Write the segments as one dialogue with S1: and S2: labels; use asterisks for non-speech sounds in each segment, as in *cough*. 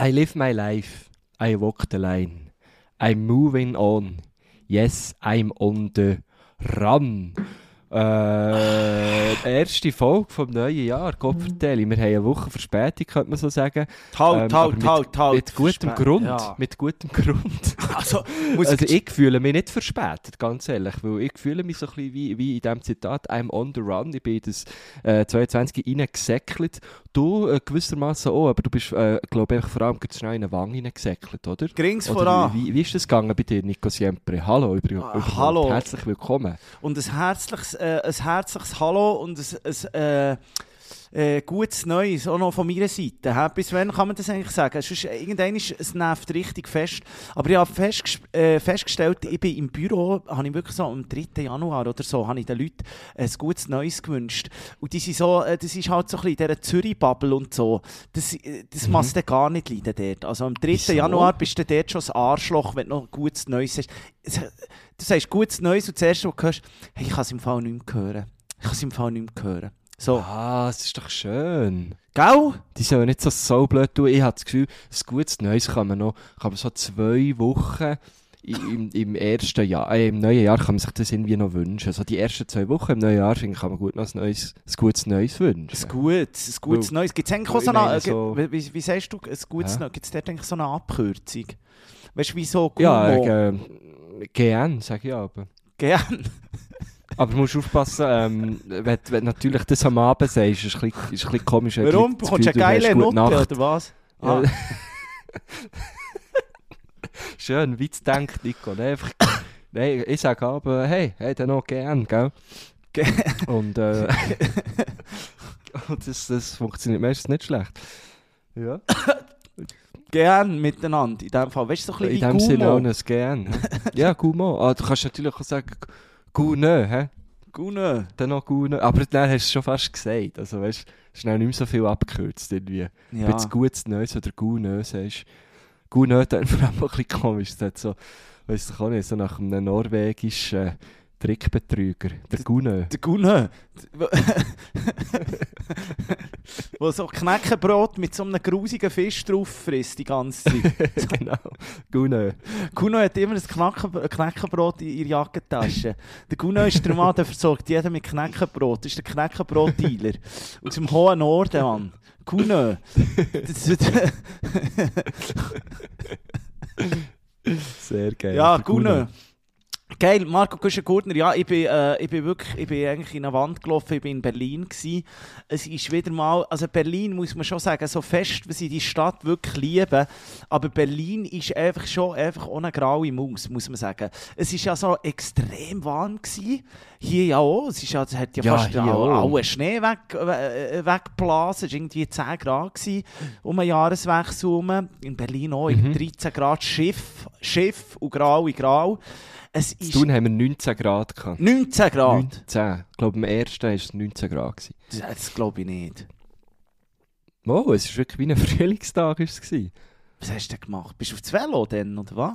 S1: I live my life. I walk the line. I'm moving on. Yes, I'm on the run. Äh, die erste Folge vom neuen Jahr, Gott vertelle. Wir haben eine Woche Verspätung, könnte man so sagen.
S2: Halt,
S1: Ähm,
S2: halt,
S1: mit,
S2: halt, halt.
S1: Mit gutem
S2: Verspä-
S1: Grund.
S2: Ja.
S1: Mit gutem Grund. *laughs*
S2: Also, muss
S1: Also
S2: ich,
S1: ich fühle mich nicht verspätet, ganz ehrlich, weil ich fühle mich so ein bisschen wie, wie in diesem Zitat «I'm on the run», ich bin in das äh, 22 reingesäckelt. Du äh, gewissermaßen auch, aber du bist, äh, glaube ich, vor allem ganz schnell in eine Wange reingesäckelt, oder?
S2: Grings voran.
S1: wie, wie ist das gegangen bei dir, Nico Siempre? Hallo, über,
S2: Ah, hallo.
S1: herzlich willkommen.
S2: Und ein herzliches, äh, ein herzliches Hallo und ein, ein äh, äh, gutes Neues, auch noch von meiner Seite. hä? Bis wann kann man das eigentlich sagen? Sonst, äh, irgendwann ist es nervt richtig fest. Aber ich habe festges äh, festgestellt, ich bin im Büro, habe ich wirklich so am 3. Januar oder so, habe ich den Leuten ein gutes Neues gewünscht. Und die sind so, äh, das ist halt so ein bisschen in dieser Zürich-Bubble und so. Das, äh, das
S1: Mhm.
S2: machst du gar nicht leiden dort. Also am 3.
S1: Wieso?
S2: Januar bist du dort schon das Arschloch, wenn du noch gutes Neues hast. Du sagst gutes Neues und das erste, was du hörst, hey, ich kann es im Fall nicht mehr hören. Ich kann es im Fall nicht mehr hören. So,
S1: Ah, das ist doch schön.
S2: gell?
S1: Die sollen nicht so, so blöd tun. Ich habe das Gefühl, ein gutes Neues kann man noch, kann man so zwei Wochen im, im ersten Jahr, äh, im neuen Jahr kann man sich das irgendwie noch wünschen. So die ersten zwei Wochen im neuen Jahr finde ich, kann man gut noch ein, neues, ein gutes Neues wünschen.
S2: Ein gutes, ein gutes Neues. Gibt es eigentlich auch so eine,
S1: so-
S2: wie, wie, wie sagst du, ein gutes? Neues? Gibt es dort eigentlich so eine Abkürzung? Weißt du, wie so
S1: ja, äh, gern, sage ich aber.
S2: Gern.
S1: Aber du musst aufpassen, ähm, wenn, wenn du natürlich das am Abend sagst, ist es ein bisschen, ist ein bisschen komisch.
S2: Warum?
S1: das
S2: Bekommst du eine geile
S1: Nacht.
S2: oder was? Ah. *laughs*
S1: Schön, wie denkt, Nico. Nein, einfach, nein, ich sage aber, hey, hey, dann noch gern, gell?
S2: Ge-
S1: Und, äh, *laughs* und das, das funktioniert meistens nicht schlecht. Ja. *coughs*
S2: Gern miteinander, in dem Fall. Weißt du, so ein
S1: In
S2: bisschen
S1: dem
S2: wie
S1: Sinne auch ein gern. *laughs* ja, Gumo. Ah, du kannst natürlich auch sagen, Gune, hä?
S2: Guno.
S1: Dann noch Gune. Aber dann hast du es schon fast gesagt. Also, weißt du, schnell nicht mehr so viel abgekürzt. Irgendwie.
S2: Ja.
S1: Wenn du gutes Neues oder Gune sagst. Gune dann vor allem ein bisschen komisch. Das hat so, weiss ich auch nicht, so nach einem norwegischen Trickbetrüger. Der Gune.
S2: Der Gunne. *laughs* Wo so Knäckebrot mit so einem grusigen Fisch drauf frisst die ganze Zeit. *laughs*
S1: genau. Gune.
S2: Kuno hat immer ein Knäckebrot in ihrer Jackentasche. Der Kuno ist der Mann, der versorgt jeden mit Knäckebrot. Das ist der Knäckebrot-Dealer. Aus dem hohen Norden, Mann. Das- *laughs*
S1: Sehr geil.
S2: ja,
S1: Der
S2: Kuno. Geil, Marco Kuschen-Gurtner, ja, ich bin, äh, ich bin wirklich, ich bin eigentlich in eine Wand gelaufen, ich bin in Berlin gsi. Es ist wieder mal, also Berlin muss man schon sagen, so fest, wie sie die Stadt wirklich lieben, aber Berlin ist einfach schon einfach ohne graue Maus, muss man sagen. Es ist ja so extrem warm gsi. Hier ja auch, es, ist ja, es hat ja,
S1: Ja,
S2: fast alle Schnee weg, äh, weggeblasen, es war irgendwie 10 Grad gsi, um den Jahreswechsel herum. In Berlin auch,
S1: Mhm.
S2: in 13 Grad Schiff, Schiff und grau in grau. Es
S1: In
S2: ist
S1: Thun haben wir 19 Grad gehabt.
S2: 19 Grad.
S1: 19. Ich glaube, am ersten war es 19 Grad. Gewesen.
S2: Das, das glaube ich nicht.
S1: Oh, es war wirklich wie ein Frühlingstag. Ist es gewesen.
S2: Was hast du denn gemacht? Bist du auf das Velo denn, oder was?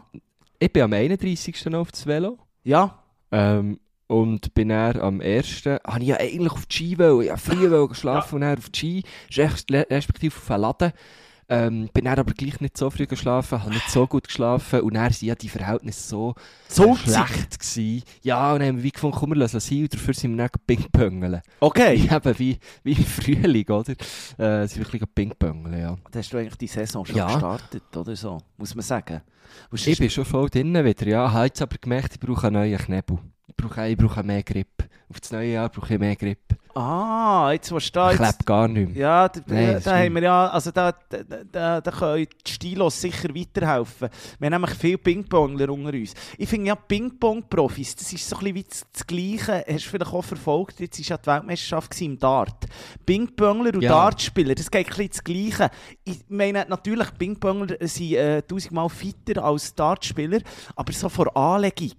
S1: ich bin am 31. noch auf das Velo.
S2: Ja.
S1: Ähm, und bin dann am 1. habe ich ja eigentlich auf die Ski wollen. Ich wollte früh *laughs* wollen geschlafen und dann auf die Ski, respektive auf den Laden. Ähm, bin dann aber gleich nicht so früh geschlafen, habe nicht so gut geschlafen und dann sind ja die Verhältnisse so
S2: So
S1: schlecht gewesen. Ja, und dann haben wir wie gefunden, komm, wir lassen es und dafür sind wir dann pingpöngeln.
S2: Okay. *laughs*
S1: Eben wie, wie im Frühling, oder? Äh, sind wir ein bisschen pingpöngeln, ja.
S2: Da hast du eigentlich die Saison schon
S1: Ja.
S2: gestartet, oder so? Muss man sagen. Und
S1: Ich bin schon voll drinnen wieder, ja. Ich habe jetzt aber gemerkt, ich brauche einen neuen Knebel. Ich brauche, ich brauche mehr Grip. Auf das neue Jahr brauche ich mehr Grip.
S2: Ah, jetzt was da
S1: Ich klebe gar nicht mehr.
S2: Ja, da,
S1: Nein,
S2: da, haben wir ja, also da, da, da, da können die Stilos sicher weiterhelfen. Wir haben nämlich viele Ping-Pongler unter uns. Ich finde ja, Ping-Pong-Profis, das ist so ein bisschen wie das, Gleiche, hast du vielleicht auch verfolgt, jetzt war ja die Weltmeisterschaft im Dart. Ping-Pongler und
S1: Ja.
S2: Dartspieler, das geht ein bisschen das Gleiche. Ich meine, natürlich, Ping-Pongler sind äh, tausendmal fitter als Dartspieler, aber so vor Anlegung.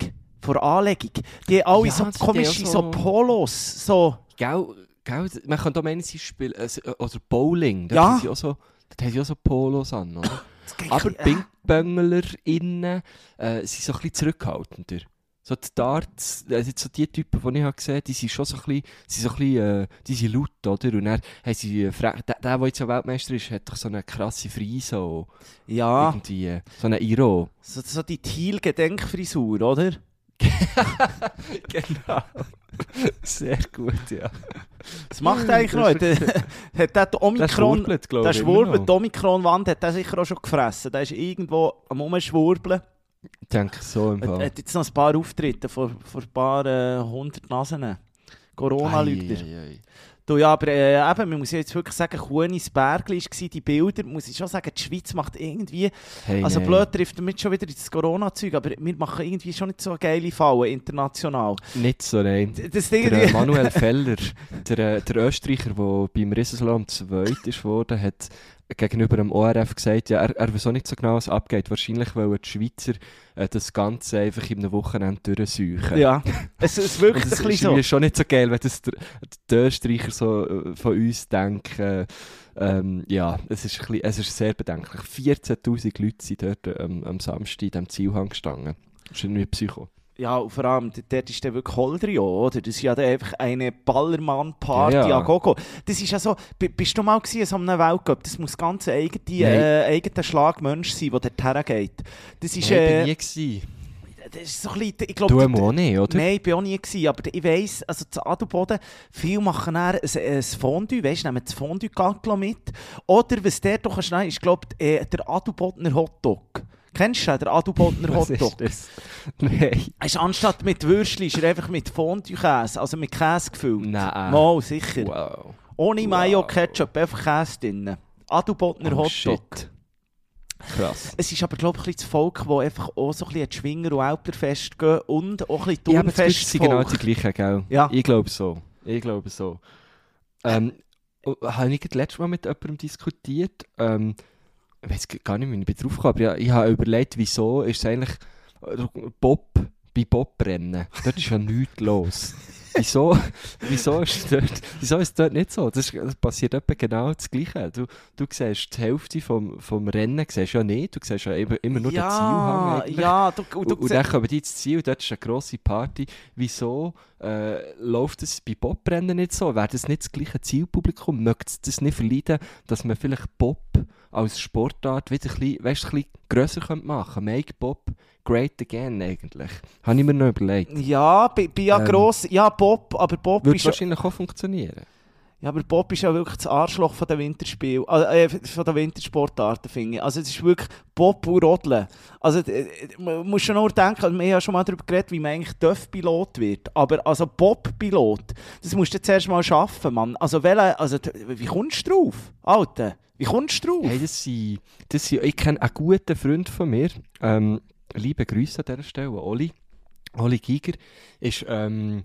S2: Vor Anlegung. Die alle
S1: Ja,
S2: so komische so
S1: so-
S2: Polos, so...
S1: Gell, gell, man kann da meinen, sie spielen, äh, oder Bowling, da
S2: Ja.
S1: haben sie auch so, da haben sie auch so Polos an, oder? Aber
S2: bisschen-
S1: PingbönglerInnen äh, sind so ein bisschen zurückhaltender. So die Darts, also so die Typen, die ich habe gesehen die sind schon so ein bisschen, sind so ein bisschen äh, die sind laut, oder? Und dann haben sie, äh, der, der, der jetzt ja Weltmeister ist, hat doch so eine krasse Frise, so,
S2: Ja,
S1: irgendwie, äh, so eine Iro.
S2: so, so die Thiel-Gedenkfrisur, oder? *laughs*
S1: genau. Sehr gut, ja.
S2: Was macht eigentlich noch? Hat,
S1: Das
S2: der- hat der die *laughs*
S1: Der
S2: Omikron...
S1: schwurbelt, glaube
S2: Der
S1: ich. immer
S2: Schwurbel,
S1: noch.
S2: die Omikron-Wand hat er sicher auch schon gefressen. Der ist irgendwo am Umschwurbeln.
S1: Ich denke so im
S2: Er
S1: Fall.
S2: hat jetzt noch ein paar Auftritte vor, vor ein paar äh, hundert Nasen. Corona-Lügner. Du, ja, aber äh, eben, man muss jetzt wirklich sagen, Kuhnis Bergli waren die Bilder, muss ich schon sagen, die Schweiz macht irgendwie,
S1: Hey,
S2: also
S1: nein.
S2: blöd trifft damit schon wieder ins Corona-Zeug, aber wir machen irgendwie schon nicht so geile Fallen international.
S1: Nicht so, nein.
S2: Das Ding,
S1: Der äh, Manuel *laughs* Feller, der, äh, der Österreicher, der beim Riesenslalom zweit ist worden, hat gegenüber dem ORF gesagt, ja, er, er weiß auch nicht so genau, was abgeht. Wahrscheinlich wollen die Schweizer äh, das Ganze einfach in einem Wochenende durchsuchen.
S2: ja, *laughs* es, es wirkt ein
S1: das ist
S2: bisschen so.
S1: irgendwie schon nicht so geil, wenn das der, die Österreicher so äh, von uns denken. Ähm, ja, es ist, ein bisschen, es ist sehr bedenklich. 14'000 Leute sind dort ähm, am Samstag in diesem Zielhang gestanden. Das ist irgendwie Psycho.
S2: Ja, vor allem, dort ist dann wirklich Holdrio, oder? Das ist ja dann einfach eine Ballermann-Party
S1: Ja, ja.
S2: a Gogo. Das ist ja so, bist du mal gewesen so einem Weltcup? Das muss ganz ein eigener äh, eigener Schlag Mensch sein, der dort hergeht. Das ist,
S1: Nein, ich
S2: äh, das ist so ein bisschen, ich
S1: Du
S2: glaube...
S1: auch nicht, oder?
S2: Nein, ich bin auch nie gewesen, aber ich weiss, also zu Adelboden, viele machen dann ein, ein Fondue, weißt du, nehmen das Fondue-Gaglo mit. Oder was der doch nehmen, ist, glaube ich, äh, der Adelbodner Hotdog. Kennst du den, der Adelbodner
S1: Was
S2: Hotdog?
S1: das? Nein.
S2: Ist anstatt mit Würstchen ist er einfach mit Fondue-Käse, also mit Käse gefüllt.
S1: Nein.
S2: Mal, sicher.
S1: Wow.
S2: Ohne
S1: Wow.
S2: Mayo, Ketchup, einfach Käse drin. Adelbodner
S1: Oh,
S2: Hotdog.
S1: shit. Krass.
S2: Es ist aber, glaube ich, ein bisschen das Volk, das einfach auch so ein bisschen Schwinger- und Älterfest gehen und auch ein bisschen
S1: Ja,
S2: Turnfest
S1: sind genau die gleichen, gell?
S2: Ja.
S1: Ich glaube so. Ich glaube so. Ähm, oh, habe ich das letzte Mal mit jemandem diskutiert? Ähm, ich weiß gar nicht, wie ich drauf gekommen, aber ja, ich habe überlegt, wieso ist es eigentlich äh, Bob, bei Bobrennen, dort ist ja nichts los. *laughs* Wieso, wieso, ist dort, wieso ist dort nicht so? Das, ist, das passiert etwa genau das Gleiche. Du, du siehst die Hälfte vom, vom Rennen siehst ja nicht, du siehst ja immer, immer nur den Zielhang.
S2: Ja,
S1: eigentlich.
S2: ja, du,
S1: Und,
S2: du,
S1: und dann kommen die ins Ziel, dort ist eine grosse Party. Wieso äh, läuft es bei Bobbrennen nicht so? Wäre das nicht das gleiche Zielpublikum? Möchte es das nicht verleiden, dass man vielleicht Bob als Sportart wieder ein bisschen, weißt, ein bisschen grösser könnte machen Make Bob great again eigentlich. Habe ich mir noch überlegt.
S2: ja, bin, bin ja
S1: Ähm,
S2: gross, ja Bob, aber Bob ist
S1: wahrscheinlich auch funktionieren.
S2: ja, aber Bob ist ja wirklich das Arschloch von den Winterspielen, äh, von den Wintersportarten, finde ich. Also es ist wirklich Bob und Rodeln. Also äh, man muss schon nur denken, wir haben ja schon mal darüber geredet, wie man eigentlich Döff-Pilot wird, aber also Bob-Pilot, das musst du zuerst mal schaffen, Mann. Also, welche, also wie kommst du drauf, Alter? Wie kommst du drauf?
S1: Hey, das sind, das sind, ich kenne einen guten Freund von mir. Ähm, liebe Grüße an dieser Stelle, Oli. Oli Giger ist ähm,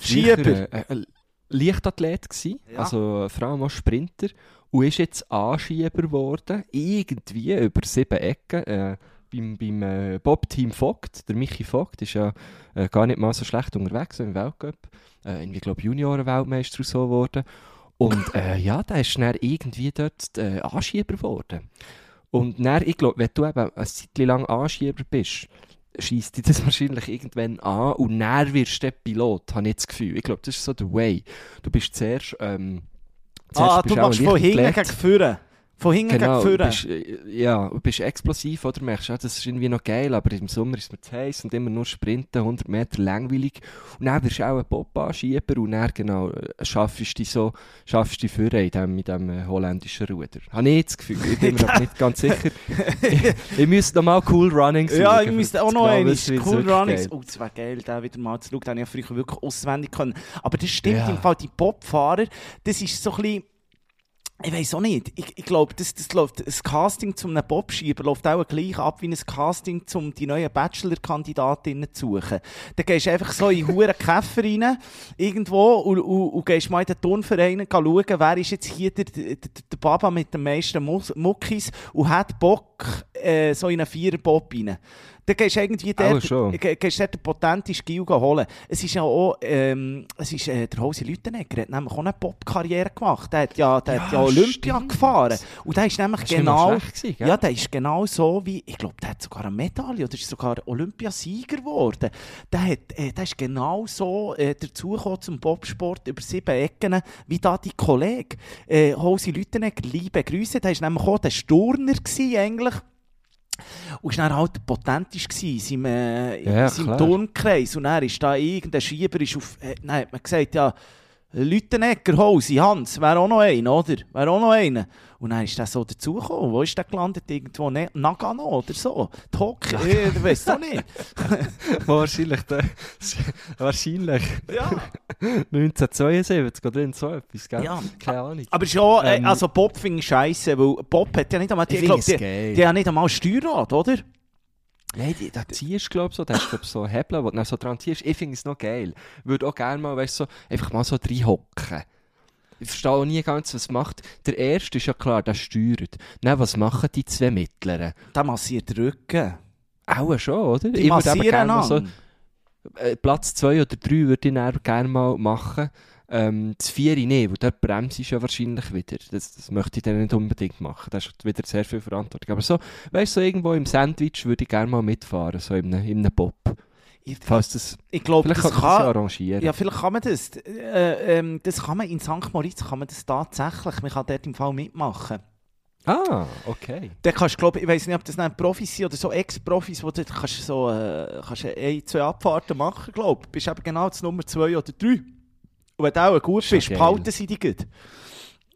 S2: Schieber.
S1: äh, äh, Leichtathlet gsi,
S2: Ja.
S1: also vor allem auch Sprinter und ist jetzt Anschieber geworden, irgendwie über sieben Ecken. Äh, beim, beim äh, Bob-Team Vogt, der Michi Vogt, ist ja äh, gar nicht mal so schlecht unterwegs im Weltcup. Äh, irgendwie, glaube Junioren-Weltmeister so geworden. Und äh, ja, der ist dann irgendwie dort äh, Anschieber geworden. Und dann, ich glaube, wenn du eben eine Zeit lang Anschieber bist, schießt dich das *laughs* wahrscheinlich irgendwann an und dann wirst du der Pilot, habe ich das Gefühl. Ich glaube, das ist so der Way. Du bist zuerst... Ähm, zuerst
S2: ah, du machst
S1: ein
S2: von hinten gegen vorne. Von hinten
S1: Genau,
S2: gegen
S1: bist, äh, ja, du bist explosiv, oder? Du merkst, ja, das ist irgendwie noch geil, aber im Sommer ist es mir zu heiß und immer nur Sprinten, 100 Meter langweilig. Und dann wirst du auch ein Bob-Anschieber und dann, genau, äh, schaffst du so, schaffst du in dem, mit dem äh, holländischen Ruder. Habe ich das Gefühl, ich bin mir aber nicht ganz sicher. ich, *laughs* ich müsste noch mal Cool Runnings
S2: Ja, ich müsste auch noch
S1: genau es
S2: Cool Runnings.
S1: geht.
S2: Oh, das wäre geil, den wieder mal zu schauen. Den ich ja früher wirklich auswendig können. Aber das stimmt
S1: Ja.
S2: im Fall, die Popfahrer, das ist so ein bisschen... Ich weiß auch nicht. Ich, ich glaube, das, das läuft, das Casting zum einem Bobschieber läuft auch gleich ab wie ein Casting, um die neuen Bachelor-Kandidatinnen zu suchen. Da gehst du einfach so in hure Käfer rein, irgendwo, und, und, und gehst mal in den Turnverein schauen, wer ist jetzt hier der, der, der Baba mit den meisten Muckis und hat Bock, äh, so in einen Viererbob rein. Dann gehst du irgendwie dort, gehst dort den potenten Gil holen. Es ist ja auch, ähm, es ist, äh, der Hose Lütenegger hat nämlich auch eine Pop-Karriere gemacht. Der hat ja, der hat ja
S1: Ja,
S2: Olympia
S1: stimmt.
S2: gefahren. Und der ist nämlich genau...
S1: gewesen?
S2: Ja, der ist genau so wie, ich glaube, der hat sogar eine Medaille oder ist sogar Olympiasieger geworden. Der, hat, äh, der ist genau so äh, dazugekommen zum Bobsport über sieben Ecken, wie da die Kollege äh, Hosi Lütenegger, liebe Grüße. Der war nämlich auch der Sturner gewesen, eigentlich. Und war dann halt potentisch in seinem, äh,
S1: Ja,
S2: in seinem
S1: klar.
S2: Turnkreis. Und dann ist da irgendein Schieber ist auf, äh, hat man gesagt, ja, Lütenegger, Hosi, Hans, wäre auch noch einer, oder? Wäre auch noch einer. Und dann ist der so dazugekommen. Wo ist der gelandet? Irgendwo ne Nagano oder so. Tok, äh, ich weiß auch nicht. *laughs*
S1: Wahrscheinlich, der, wahrscheinlich
S2: Ja.
S1: 1972 oder so etwas, gell?
S2: Ja.
S1: Keine Ahnung.
S2: Aber schon, äh,
S1: Ähm,
S2: also Bob finde ich scheiße, weil Bob hat ja nicht einmal, die,
S1: Ich
S2: ich glaub,
S1: finde es
S2: die,
S1: geil.
S2: die haben nicht einmal Steuerrad, oder?
S1: Nein, die, da ziehst du, glaube so, da hast du glaub, so Hebel, wo du dann so dran ziehst. Ich finde es noch geil. Würde auch gerne mal, weißt du, so, einfach mal so reinhocken. Ich verstehe auch nie ganz, was macht. Der erste ist ja klar, der steuert. Nein, was machen die zwei Mittleren?
S2: Der massiert den Rücken.
S1: Auch schon, oder?
S2: Die
S1: Ich würde
S2: massieren
S1: gerne mal so, äh, Platz 2 oder 3 würde ich dann gerne mal machen. Ähm, das Vieri nicht, weil dort bremst du ja wahrscheinlich wieder. Das, das möchte ich dann nicht unbedingt machen. Das ist wieder sehr viel Verantwortung. Aber so, weißt du, so irgendwo im Sandwich würde ich gerne mal mitfahren, so in einem, in einem Bob.
S2: Ich,
S1: Falls das,
S2: ich glaube,
S1: vielleicht
S2: das
S1: kann man das arrangieren.
S2: Ja, vielleicht kann man das. Äh, ähm, das kann man in St. Moritz kann man das tatsächlich. Man kann dort im Fall mitmachen.
S1: Ah, okay.
S2: Dann kannst glaube ich, weiß nicht, ob das dann Profis sind oder so Ex-Profis, wo du kannst so äh, kannst du ein, zwei Abfahrten machen, glaube ich. Bist eben genau das Nummer zwei oder drei. Und wenn du auch gut bist, behalten sie dich gut.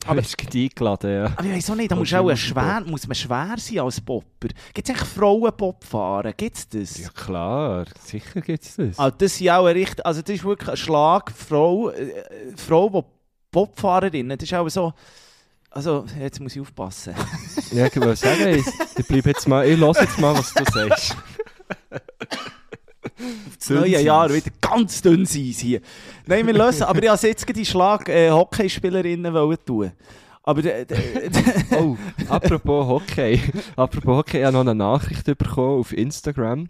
S1: Aber es ist eingeladen, ja.
S2: Aber ich weiß auch nicht, da musst du auch schwer, muss man schwer sein als Popper. Gibt es eigentlich Frauen-Pop fahren? Gibt es das?
S1: Ja klar, sicher gibt es das.
S2: Also das ist auch ein richtig, also das ist wirklich ein Schlag, Frau, äh, Frau, die Popfahrerin, das ist auch so, also jetzt muss ich aufpassen. *laughs*
S1: Ja, ich wollte sagen, ich, ich bleib jetzt mal, ich lasse jetzt mal, was du sagst. *laughs*
S2: das neue Jahr wieder ganz dünn sein hier. Nein, wir lösen, aber ich wollte jetzt die Schlag äh, Hockeyspielerinnen tun. Aber äh,
S1: Oh, apropos Hockey. *laughs* apropos Hockey, ich habe noch eine Nachricht bekommen auf Instagram.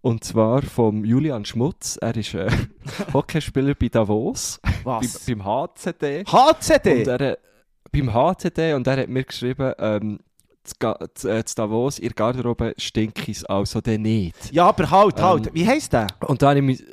S1: Und zwar vom Julian Schmutz. Er ist äh, *laughs* Hockeyspieler bei Davos, bei,
S2: was?
S1: beim HCD.
S2: HCD?
S1: Und er, beim HCD und er hat mir geschrieben, ähm, zu, äh, zu Davos, in der Garderobe stinkt es also dann nicht.
S2: Ja, aber halt, halt.
S1: Ähm,
S2: Wie heisst der?
S1: Und dann habe ich mich,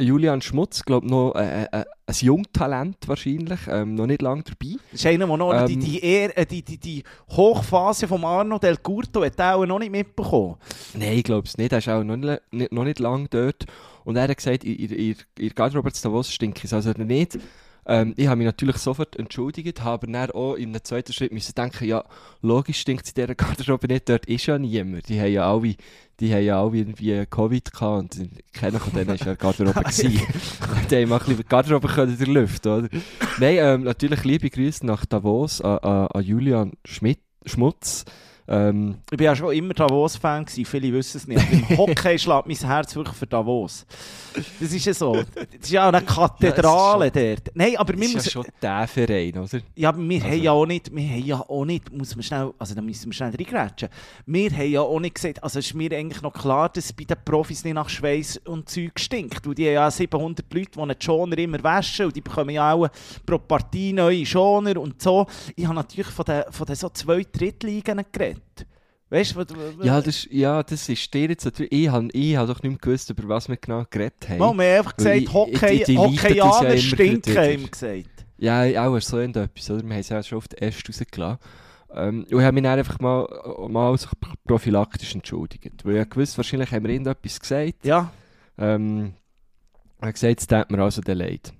S1: Julian Schmutz, glaube noch äh, äh, ein Jungtalent wahrscheinlich, ähm, noch nicht lange dabei.
S2: Das ist einer, der noch die,
S1: Ähm,
S2: die, Ehr- äh, die, die, die Hochphase von Arno Del Curto hat er auch noch nicht mitbekommen.
S1: Nein, ich glaube es nicht. Er ist auch noch nicht, nicht, noch nicht lange dort. Und er hat gesagt, in, in, in, in der Garderobe zu Davos stinkt es also nicht. Ähm, ich habe mich natürlich sofort entschuldigt, habe aber dann auch in einem zweiten Schritt müssen denken, ja, logisch stinkt es in dieser Garderobe nicht, dort ist ja niemand. Die haben ja alle, die haben ja alle irgendwie Covid gehabt und keiner von denen war ja in der Garderobe. *laughs* gewesen. die haben mal ein bisschen die Garderobe können in der Luft, oder? Nein, ähm, natürlich liebe Grüße nach Davos an, an, an Julian Schmidt, Schmutz. Ähm,
S2: Ich war ja schon immer Davos-Fan, gewesen, viele wissen es nicht. Im *laughs* Hockey schlägt mein Herz wirklich für Davos. Das ist ja so. Das ist ja auch eine *laughs* Kathedrale dort. Nein, aber wir
S1: ist ja schon der Verein, oder?
S2: Ja, aber wir
S1: Also-
S2: haben ja auch nicht, wir haben ja auch nicht, muss man schnell, also da müssen wir schnell reingrätschen. Wir haben ja auch nicht gesagt, also es ist mir eigentlich noch klar, dass es bei den Profis nicht nach Schweiß und Zeug stinkt. Weil die haben ja 700 Leute, die einen Schoner immer waschen und die bekommen ja auch pro Partie neue Schoner und so. Ich habe natürlich von den, von den so zwei Drittligen geredet. Weißt du,
S1: Ja, das, ist- ja, das ist dir jetzt natürlich. Ich habe ich hab doch nicht mehr gewusst, über was wir genau geredet haben.
S2: Mal, wir haben einfach gesagt,
S1: ich-
S2: Hockey,
S1: die- ja
S2: Hockeyaner
S1: immer
S2: stinken, haben gesagt.
S1: Ja, auch so etwas, oder? Wir haben es ja schon den Äste rausgelassen. Ähm, und ich habe mich dann einfach mal, mal so prophylaktisch entschuldigt. Weil ich gewusst, wahrscheinlich haben wir irgendetwas gesagt.
S2: Ja,
S1: Ähm, er hat gesagt, es tut mir also leid.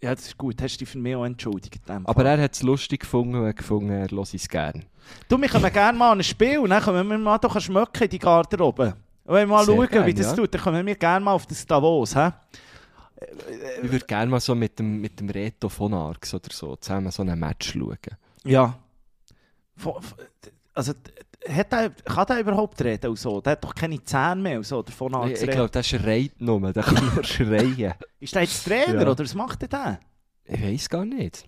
S2: Ja, das ist gut, hast du dich für mich auch entschuldigt.
S1: Aber er hat es lustig gefunden und gefunden, er höre es gerne.
S2: Du, wir können gerne mal an ein Spiel und dann können wir mal doch schmecken in die Garderobe. Und wenn wir mal
S1: Sehr
S2: schauen,
S1: gern,
S2: wie das
S1: ja.
S2: tut, dann können wir gerne mal auf das Davos. He?
S1: Ich würde gerne mal so mit dem, mit dem Reto von Arx oder so zusammen so ein Match schauen.
S2: Ja. Also, hat er, kann der überhaupt reden und so? Der hat doch keine Zähne mehr und so, davon
S1: Ich,
S2: anzureden.
S1: ich glaube, der schreit nur, der kann nur *laughs* schreien.
S2: Ist der jetzt Trainer
S1: Ja.
S2: oder was macht der denn?
S1: Ich weiß gar nicht.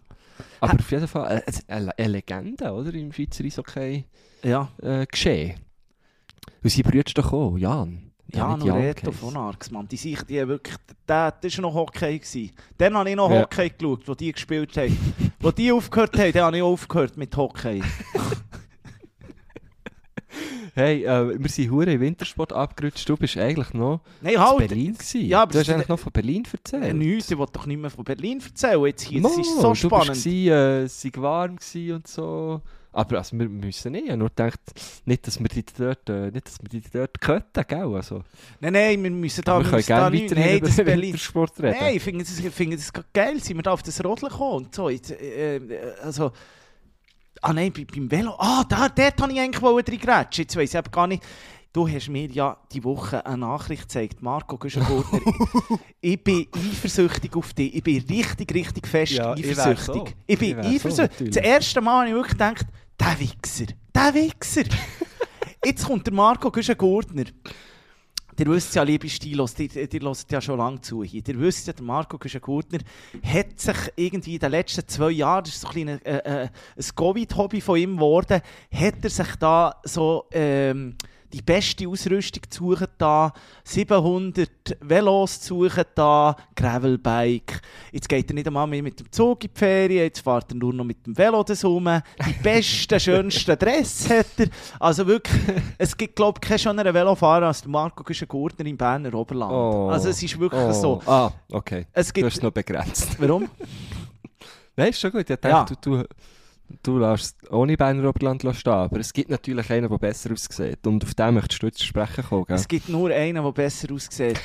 S1: Aber auf jeden Fall äh, eine, eine Legende, oder? Im Schweizer Eishockey
S2: Ja.
S1: äh, geschehen. Und sie brütest doch auch, Jan.
S2: Ja,
S1: Jan
S2: Reto von Arx, Mann. Die sich, die wirklich, der, das war noch Hockey. Gewesen. Dann habe ich noch
S1: Ja.
S2: Hockey geschaut, wo die gespielt haben. wo die aufgehört haben, dann habe ich aufgehört mit Hockey. *laughs*
S1: Hey, äh, wir sind hure im Wintersport abgerutscht. Du bist eigentlich noch
S2: Nein,
S1: in
S2: halt.
S1: Berlin gewesen.
S2: Ja, aber
S1: du hast eigentlich noch von Berlin
S2: Äh,
S1: erzählt.
S2: Nichts, ich will doch nicht mehr von Berlin erzählen. Jetzt hier, das
S1: Mo,
S2: ist so spannend.
S1: gewesen, äh, es sei warm und so. Aber also, wir müssen nicht. Ich nur gedacht, nicht, dass wir die dort, äh, nicht, dass wir die dort könnten, gell? Also,
S2: Nein, nein, wir müssen da,
S1: wir können gerne weiterhin
S2: Nein,
S1: über
S2: Berlin.
S1: Wintersport reden.
S2: Nein, ich finde ich das gerade geil. Sind wir da auf das Rodeln gekommen und so. Jetzt, äh, äh, also, ah nein, bei, beim Velo. Ah, da, dort wollte ich eigentlich drin grätschen. Jetzt weiss ich aber gar nicht. Du hast mir ja die Woche eine Nachricht gezeigt, Marco Güschengurtner. *laughs* ich bin eifersüchtig auf dich. Ich bin richtig, richtig fest
S1: Ja, ich
S2: eifersüchtig.
S1: so.
S2: Ich bin
S1: Ich so,
S2: eifersüchtig.
S1: natürlich.
S2: das erste Mal habe ich wirklich gedacht, der Wichser, der Wichser. *laughs* Jetzt kommt der Marco Güschengurtner. Ihr wisst ja, liebe Stilos, ihr, hört ja schon lange zu hier. Ihr wisst ja, der Marco Güschengurtner hat sich irgendwie in den letzten zwei Jahren, das ist so ein, kleiner, äh, äh, ein Covid-Hobby von ihm geworden, hat er sich da so ähm, die beste Ausrüstung zu suchen da, 700 Velos zu suchen da, Gravelbike. Jetzt geht er nicht einmal mehr mit dem Zug in die Ferien, jetzt fährt er nur noch mit dem Velo das rum. Die besten, *laughs* schönsten Dress hat er. Also wirklich, es gibt glaube ich keinen schöneren Velofahrer als Marco Güschengurtner im Berner Oberland.
S1: Oh.
S2: Also es ist wirklich
S1: Oh.
S2: so.
S1: Ah, okay.
S2: Es
S1: Du
S2: gibt,
S1: hast es noch begrenzt.
S2: warum? *laughs*
S1: Nein, ist schon gut. Ich
S2: Ja.
S1: dachte, du, du, du lässt ohne Berner Oberland stehen. Aber es gibt natürlich einen, der besser aussieht. Und auf den möchtest du jetzt zu sprechen kommen, gell?
S2: Es gibt nur einen, der besser aussieht.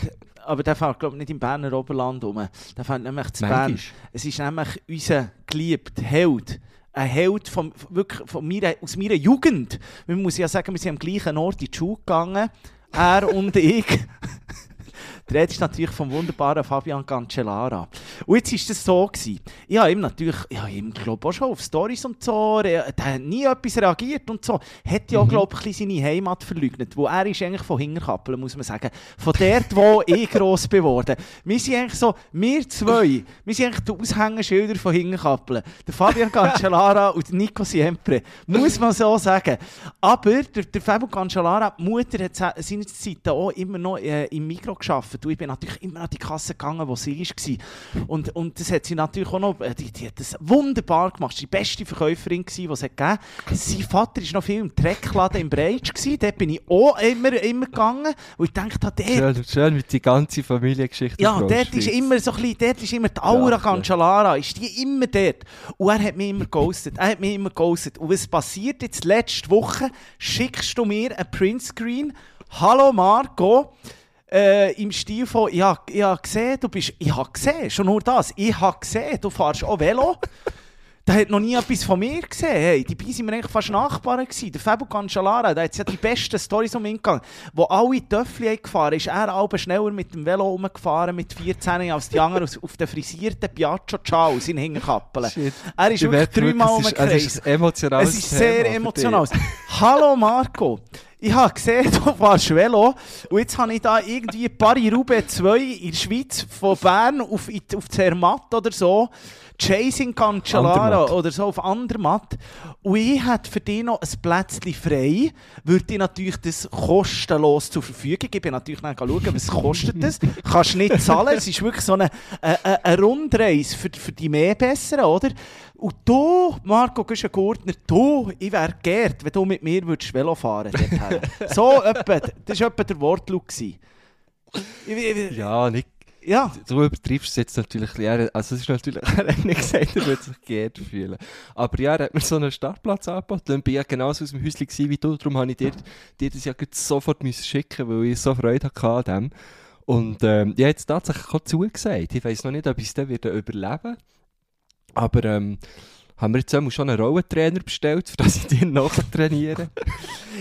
S2: Aber der fährt, glaube ich, nicht im Berner Oberland rum. Der fährt nämlich zu Bern. Es ist nämlich unser geliebter Held. Ein Held vom, wirklich von meiner, aus meiner Jugend. Man muss ja sagen, wir sind am gleichen Ort in die Schule gegangen. Er und ich. Der Rede ist natürlich vom wunderbaren Fabian Cancellara. Und jetzt war das so. Gewesen. Ich habe ihm natürlich, ich habe ihm, glaube auch schon auf Stories und so, rea- der hat nie etwas reagiert und so. Hat ja, glaube ich, seine Heimat verleugnet. Wo er ist eigentlich von Hingerkappeln, muss man sagen. Von dort, wo *laughs* ich gross geworden Wir sind eigentlich so, wir zwei, wir sind eigentlich die Aushängeschilder von Hingerkappeln. Der Fabian *laughs* Cancellara und Nico Siempre. Muss man so sagen. Aber der, der Fabian Cancellara, die Mutter hat se- seinerzeit auch immer noch äh, im Mikro geschafft. Und ich bin natürlich immer an die Kasse gegangen, wo sie war. Und, und das hat sie natürlich auch noch, äh, die, die hat das wunderbar gemacht. Sie war die beste Verkäuferin, die es hat gegeben Sein Vater war noch viel im Treckladen im Breitsch. Dort bin ich auch immer, immer gegangen. Und ich dachte, dort,
S1: Schön, schön mit die ganze Familiengeschichte.
S2: ja, dort ist immer so ein bisschen, dort ist immer die Aura
S1: Ja,
S2: Cancellara, ist die immer dort. Und er hat mich immer ghostet, er hat mich immer ghostet. Und was passiert jetzt letzte Woche? Schickst du mir ein Printscreen, «Hallo Marco», äh, im Stil von, ich habe hab gesehen, du bist, ich habe gesehen, schon nur das, ich habe gesehen, du fährst auch Velo. *laughs* Der hat noch nie etwas von mir gesehen. Hey, die beiden waren eigentlich fast Nachbarn. Gewesen. Der Fabio Cancellara, der hat ja die besten Storys um ihn gegangen. Wo alle Töffel gefahren ist er aber schneller mit dem Velo rumgefahren mit 14 als die anderen auf den frisierten Piaggio Ciao in Hingerkappeln.
S1: Shit.
S2: Er ist
S1: Ich
S2: wirklich dreimal
S1: es ist, es
S2: umgekreist.
S1: ist ein emotionales
S2: Es ist sehr emotional. Hallo Marco, ich habe gesehen, *laughs* du fährst Velo und jetzt habe ich da irgendwie Paris-Roubaix 2 in der Schweiz von Bern auf, auf Zermatt oder so. Chasing Cancellara oder so auf Andermatt. Und ich hätte für dich noch ein Plätzchen frei, würde ich natürlich das kostenlos zur Verfügung geben. Ich bin natürlich dann schauen, was kostet das. Kannst nicht zahlen, es ist wirklich so eine, eine, eine Rundreise für, für die mehr Besseren, oder? Und du, Marco Güschen-Gurtner, du, ich wäre geehrt, wenn du mit mir würdest Velo fahren würdest. *laughs* so etwa, das war etwa der Wortlaut. gewesen.
S1: Ja, nicht.
S2: ja.
S1: Du übertreibst es jetzt natürlich. ein Also, es ist natürlich, *laughs* er hat nicht gesagt, er würde sich geehrt fühlen. Aber ja, er hat mir so einen Startplatz angeboten. Dann bin ich ja genauso aus dem Häuschen wie du. Darum habe ich dir, dir das ja sofort müssen schicken, weil ich so Freude hatte an dem. Und ähm, ich habe jetzt tatsächlich auch zugesagt. Ich weiß noch nicht, ob ich es dann wieder überleben Aber ähm, haben wir jetzt schon einen Rollentrainer bestellt, für das ich dir noch trainiere? *laughs*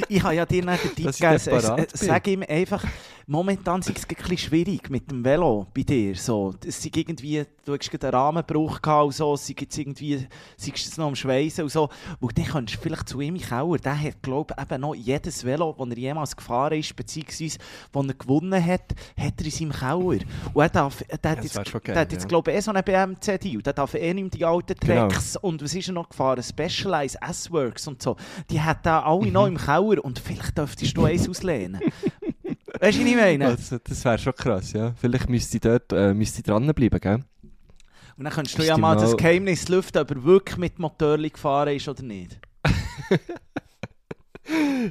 S2: Ich habe ja dir nicht den Tipp gegeben. Sag ihm einfach, momentan ist es ein bisschen schwierig mit dem Velo bei dir. So. Es irgendwie, du hast einen Rahmenbruch gehabt und so, es jetzt irgendwie, jetzt noch am Schweißen und so. Und dann kannst du vielleicht zu ihm Kauer, der hat, glaube ich, eben noch jedes Velo, das er jemals gefahren ist, beziehungsweise das er gewonnen hat, hat er in seinem Kauer. Und er darf, der hat
S1: das
S2: jetzt, der hat jetzt glaube ich, eh so einen BMC-Deal. Der darf eh nicht mehr die alten
S1: Genau.
S2: Tracks und was ist er noch gefahren? Specialized, S-Works und so. Die hat er alle noch
S1: Mhm.
S2: im Kauer und vielleicht dürftest du eins auslehnen. weißt du, was ich meine?
S1: Also, das wäre schon krass, ja. Vielleicht müsste ich dort äh, müsste ich dranbleiben, gell?
S2: Und dann könntest du ja mal das Geheimnis lüften, ob er wirklich mit Motorli gefahren ist oder nicht. *laughs*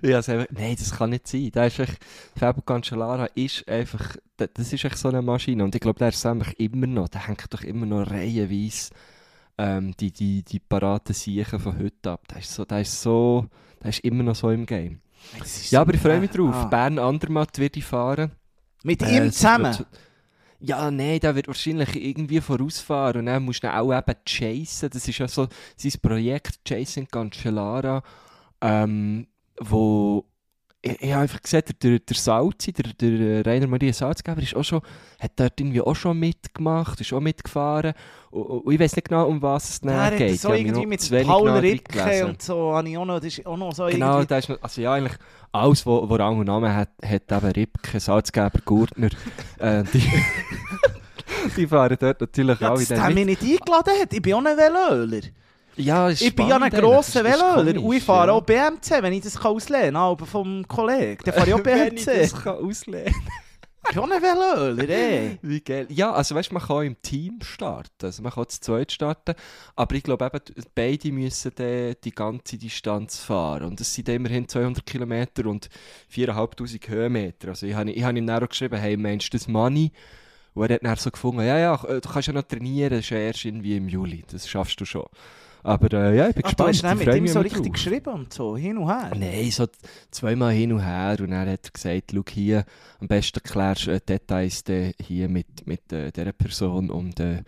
S1: Ja, einfach, nein, das kann nicht sein. Der ist echt, Fabio Cancellara ist einfach, da- das ist echt so eine Maschine. Und ich glaube, der ist einfach immer noch, der hängt doch immer noch reihenweise ähm, die, die, die paraten Siechen von heute ab. Der ist, so, der, ist so, der ist immer noch so im Game.
S2: Das
S1: Ja, aber ich freue mich drauf.
S2: Ah.
S1: Bern Andermatt wird ich fahren.
S2: Mit
S1: Äh,
S2: ihm zusammen?
S1: wird- Ja, nein, der wird wahrscheinlich irgendwie vorausfahren und dann musst du ihn auch eben chasen. Das ist ja so sein Projekt Jason Cancellara, ähm, wo ich, ich habe einfach gesehen, der, der, Salzi, der, der äh, Rainer Maria Salzgeber, ist auch schon, hat dort irgendwie auch schon mitgemacht, ist auch mitgefahren. Und, und ich weiß nicht genau, um was es
S2: Ja,
S1: nachher
S2: er
S1: geht.
S2: so irgendwie mit Paul
S1: genau
S2: und so, habe ich auch noch, das ist auch noch so
S1: Genau,
S2: irgendwie...
S1: ist noch, also ja, eigentlich alles, was wo Rang und Namen hat, hat eben Ripke, Salzgeber, Gurtner, äh, die, *laughs* die fahren dort natürlich
S2: Ja,
S1: alle
S2: dass
S1: dann
S2: der
S1: mit.
S2: mich nicht eingeladen hat. Ich bin auch ein Velöler.
S1: Ja, ist
S2: Ich bin ja ein grosser Velöler. Und ich fahre
S1: ja.
S2: auch BMC, wenn ich das kann auslehnen kann. Aber vom Kollegen. Dann fahre ich auch *laughs*
S1: Wenn ich
S2: BMC.
S1: das kann auslehnen
S2: auch ein Velöler, ey.
S1: Wie geil. Ja, also weißt du, man kann auch im Team starten. Also man kann zu zweit starten. Aber ich glaube eben, die- beide müssen dann die ganze Distanz fahren. Und es sind immerhin 200 Kilometer und 4'500 Höhenmeter. Also ich habe, ich habe ihm dann auch geschrieben, hey, meinst du das Money? Und er hat dann so gefunden, ja, ja, du kannst ja noch trainieren, das ist ja erst irgendwie im Juli. Das schaffst du schon. Aber äh, ja, ich bin
S2: Ach, du
S1: gespannt.
S2: hast dann
S1: ich
S2: mit ihm so richtig
S1: drauf.
S2: geschrieben und so, hin und her.
S1: Nein, so zweimal hin und her und dann hat er gesagt, schau hier, am besten klärst du äh, Details hier mit, mit äh, dieser Person und äh,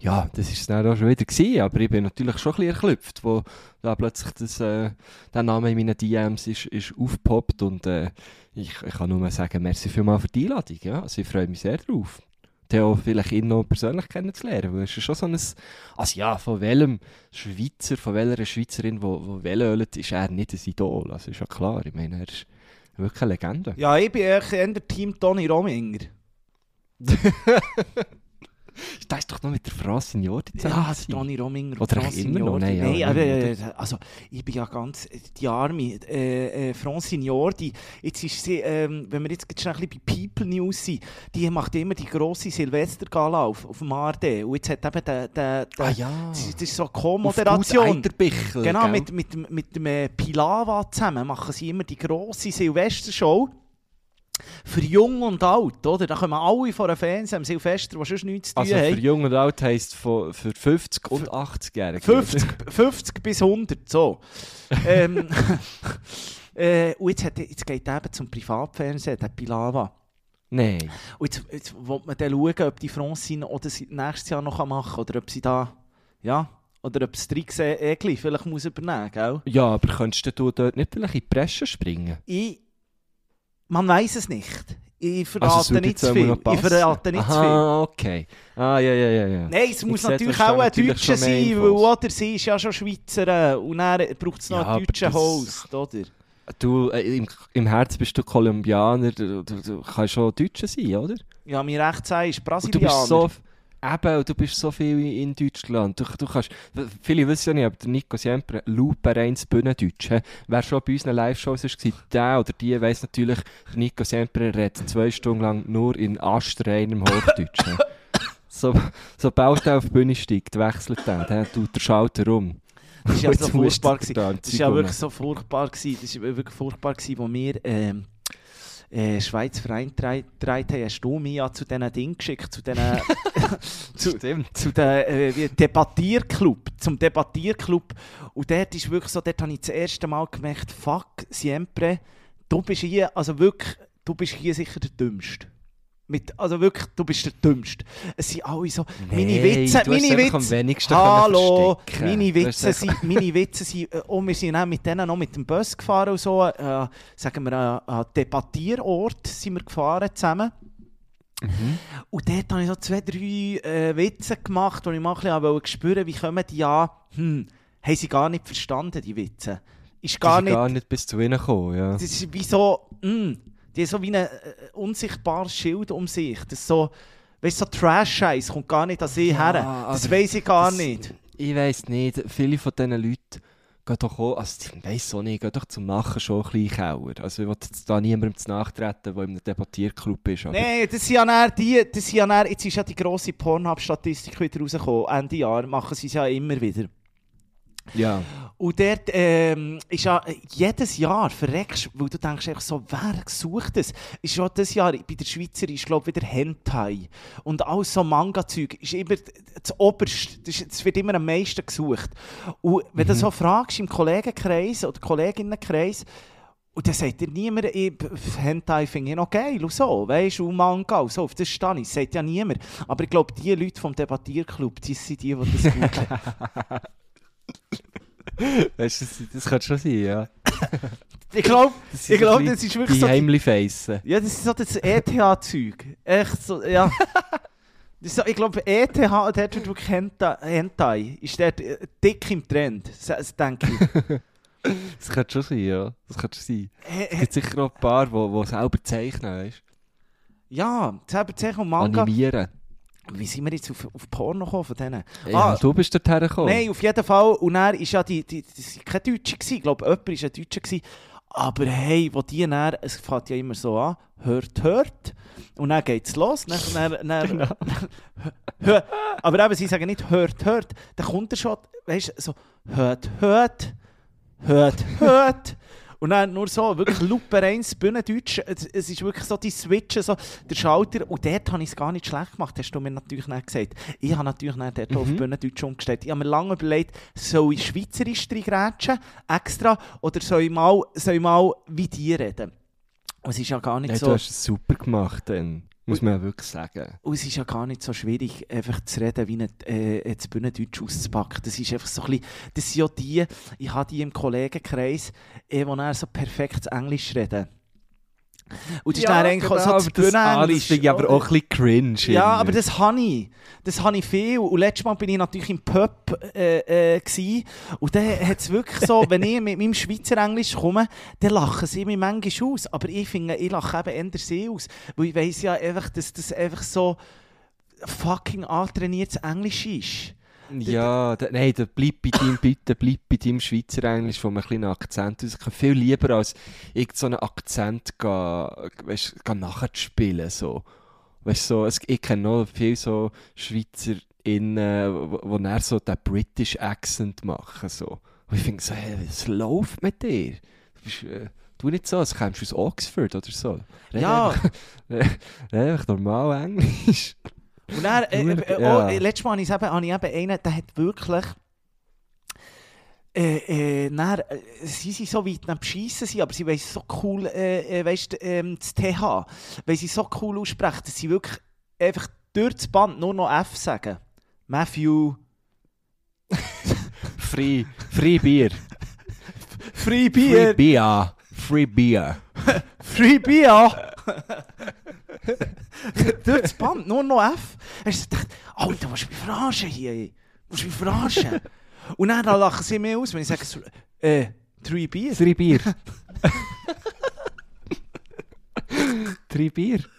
S1: ja, das war es dann auch schon wieder gewesen, aber ich bin natürlich schon ein bisschen erklüpft, wo da plötzlich das, äh, der Name in meinen DMs ist, ist aufgepoppt und äh, ich, ich kann nur sagen, merci vielmals für die Einladung, ja, also ich freue mich sehr drauf. Theo vielleicht ihn noch persönlich kennenzulernen, weil es ist schon so ein, also ja, von welchem Schweizer, von welcher Schweizerin, die wo, wo Velölt, ist er nicht ein Idol, also ist ja klar, ich meine, er ist wirklich eine Legende.
S2: Ja, ich bin eher eher Team Toni Rominger. *laughs*
S1: Da ist doch noch mit der Frau Signori
S2: Ja,
S1: zusammen
S2: der
S1: gewesen.
S2: Toni Rominger.
S1: Oder
S2: Franz
S1: immer noch?
S2: Signori.
S1: Nein, ja,
S2: Nein,
S1: ja,
S2: aber, äh, also, ich bin ja ganz, die Arme, äh, äh, France Signordi, jetzt ist sie, ähm, wenn wir jetzt schnell ein bisschen bei People News sind, die macht immer die grosse Silvestergala auf, auf dem ARD. Und jetzt hat eben der, der, der
S1: Ah ja,
S2: das, das ist so eine Co-Moderation. Genau,
S1: gell?
S2: mit, mit, dem- mit dem äh, Pilava zusammen machen sie immer die grosse Silvestershow. Für Jung und Alt, oder? Da kommen alle vor den Fans am Silvester, die sonst nichts zu tun
S1: Also für. Jung und Alt heisst von, für 50 und 80-Jährige.
S2: 50, 50 bis 100, so. ähm, *laughs* *laughs* äh, und jetzt, hat, jetzt geht er eben zum Privatfernsehen, der Pilava.
S1: Nein.
S2: Und jetzt, jetzt will man dann schauen, ob die Francine oder sie nächstes Jahr noch machen kann, oder ob sie da, ja, oder ob das Trix Egli vielleicht muss übernehmen, gell?
S1: Ja, aber könntest du dort nicht vielleicht in die Presse springen?
S2: Ich, man weiß es nicht. Ich
S1: Also,
S2: verrate
S1: würde
S2: nicht zu viel. Ich verrate nicht zu viel.
S1: Aha, okay. Ah, ja, ja, ja, ja.
S2: Nein, es muss
S1: sehe,
S2: natürlich auch ein Deutscher sein, weil oder, sie ist ja schon Schweizerin und dann braucht es noch
S1: Ja,
S2: einen deutschen Host, oder?
S1: Du, äh, im, im Herz bist du Kolumbianer, du, du, du kannst schon Deutscher sein, oder?
S2: Ja, mir recht sagen, ist
S1: Und du
S2: Brasilianer.
S1: bist so, eben, du bist so viel in Deutschland. Du, du kannst, viele wissen ja nicht, aber der Nico Siempre, Lupe reins Bühnendeutsch. Wer schon bei unseren Live-Shows war, der oder die weiss natürlich, der Nico Siempre redet zwei Stunden lang nur in astreinem Hochdeutsch. hä? *coughs* so, sobald er auf die Bühne steigt, wechselt er, dann tut der Schalter um.
S2: Das war ja *laughs* so furchtbar. Das war ja wirklich so furchtbar. Gewesen. Das war wirklich furchtbar, gewesen, wo wir ähm, äh, Schweiz Verein gedreht haben. Hast du mich ja zu diesen Dingen geschickt, zu diesen *laughs* zu,
S1: Stimmt.
S2: zu dem äh, Debattierclub, zum Debattierclub. Und dort ist wirklich so, dort habe ich das erste Mal gemerkt, fuck, siempre, du bist hier, also wirklich, du bist hier sicher der Dümmste. Mit, also wirklich, du bist der Dümmste. Es sind alle so, meine
S1: Nee,
S2: Witze,
S1: du
S2: meine
S1: einfach am
S2: Witze.
S1: wenigsten
S2: Hallo, meine Witze, sind, meine Witze sind, äh, oh, wir sind auch mit denen noch mit dem Bus gefahren und so, äh, sagen wir, an an Debattierort sind wir gefahren zusammen.
S1: Mhm.
S2: Und dort habe ich so zwei, drei äh, Witze gemacht, wo ich mal ein bisschen spüren wie kommen die an, hm, haben sie gar nicht verstanden, die Witze. Ist gar nicht,
S1: gar nicht bis zu ihnen gekommen, ja.
S2: das ist wie so, mm, die haben so wie ein äh, unsichtbares Schild um sich. Das ist so, weißt du, so Trash-Scheiß kommt gar nicht an sie her. Das
S1: aber
S2: weiß ich gar
S1: das-
S2: nicht.
S1: Ich weiss nicht, viele von diesen Leuten gehen doch auch, also ich weiss auch nicht, gehen doch zum Machen schon ein bisschen Kauer. Also ich will jetzt da niemandem zu nachtreten, der in einem Debattierclub ist.
S2: Nein, das sind ja dann die, das sind ja dann, jetzt ist ja die grosse Pornhub-Statistik wieder rausgekommen. Ende Jahr machen sie es ja immer wieder.
S1: Ja.
S2: Und dort ähm, ist ja jedes Jahr verreckst, weil du denkst einfach so, wer sucht das? Ist ja das Jahr bei der Schweizer ist glaube wieder Hentai und alles so Manga-Zeug ist immer das Oberste, das, ist, das wird immer am meisten gesucht. Und wenn du so fragst im Kollegenkreis oder Kolleginnenkreis, und dann sagt dir niemand, ich, Hentai finde ich noch geil und so, weißt du, Manga und so, auf das stehe ich, das sagt ja niemand. Aber ich glaube, die Leute vom Debattierclub, die sind die, die das googeln. *laughs*
S1: Weißt du, das, das könnte schon sein, ja. *laughs*
S2: ich glaube,
S1: Das
S2: Ich glaube,
S1: ein
S2: das ist wirklich
S1: die
S2: so die-
S1: Facen.
S2: Ja, das ist so das ETH-Zeug. Echt so, ja. *laughs* Das so, ich glaube, ETH, dort wird wirklich Hentai, ist dort äh, dick im Trend. Das, denke ich. *laughs*
S1: Das könnte schon sein, ja. Das könnte schon sein. Es gibt sicher noch ein paar, die, selber zeichnen, weißt
S2: ja, selber Zeichen und? Manga.
S1: Animieren.
S2: Wie sind wir jetzt auf, auf Porno gekommen von denen?
S1: Ja,
S2: Ah.
S1: du bist dort hergekommen.
S2: Nein, auf jeden Fall. Und er ist ja die, die, war kein Deutscher, gewesen. ich glaube, jemand war ein Deutscher. Gewesen. Aber hey, wo die dann, es fängt ja immer so an, hört, hört. Und dann geht es los. Dann, dann, dann, *laughs*
S1: Genau. *laughs*
S2: hör, aber eben, sie sagen nicht hört, hört. Dann kommt er schon, weißt du, so hört, hört, hört, hört. Und dann nur so, wirklich Lupe 1, Bühnendeutsch. Es, es ist wirklich so die Switchen, so der Schalter. Und dort habe ich es gar nicht schlecht gemacht, hast du mir natürlich nicht gesagt. Ich habe natürlich dann dort auf
S1: Mhm.
S2: Bühnendeutsch umgestellt. Ich habe mir lange überlegt, soll ich Schweizerisch reingrätschen, extra, oder soll ich mal, soll ich mal wie die reden? Und es ist ja gar nicht
S1: Nein,
S2: so...
S1: du hast es super gemacht dann. Muss man ja wirklich sagen.
S2: Und es ist ja gar nicht so schwierig, einfach zu reden, wie ein äh, Bühnendeutsch auszupacken. Das ist einfach so ein bisschen, das sind ja die, ich habe die im Kollegenkreis, die dann so perfektes Englisch reden. Und das ist dann eigentlich auch so das
S1: aber das, ah, das
S2: Bühnenenglisch.
S1: finde ich aber auch ein bisschen cringe.
S2: Ja,
S1: irgendwie.
S2: aber das habe ich. Das habe ich viel. Und letztes Mal bin ich natürlich im Pub äh, äh, gsi. Und dann hat es wirklich so, wenn ich mit meinem Schweizer Englisch komme, dann lachen sie mich manchmal aus. Aber ich finde, ich lache eben eher sie aus. Weil ich weiss ja einfach, dass das einfach so fucking antrainiertes Englisch ist.
S1: Ja, da, nein, da bleib bei deinem, bitte bleib bei deinem Schweizer Englisch, wo man ein bisschen einen Akzent raus kann. Viel lieber als irgend so einen Akzent ga, weißt, nachzuspielen. So. Weißt, so, es, ich kenne noch viele so Schweizer innen, wo, wo dann so den British Accent machen. So. Und ich finde so, hey, was läuft mit dir? Du bist, äh, tu nicht so, als kämst du aus Oxford oder so. Red
S2: Ja.
S1: Einfach, *laughs* red einfach normal Englisch.
S2: Und dann, äh, äh, oh, äh, letztes Mal habe ich, eben, habe ich eben einen, der hat wirklich. Äh, äh, dann, äh, sie sind so weit am Beschissen, sind, aber sie wollen so cool, äh, äh, weißt, ähm, das TH, weil sie so cool aussprechen, dass sie wirklich einfach durch das Band nur noch F sagen. Matthew,
S1: Free, free Bier.
S2: Free
S1: Free
S2: Beer,
S1: Bier. Free Bier.
S2: Free Beer. *laughs* durch das Band nur noch F. Hast du gedacht, oh, du musst mich verarschen hier. Du musst mich verarschen. Und dann lachen sie mir aus, wenn ich sage, äh, Three Beer.
S1: Drei Bier. Drei Bier. *laughs*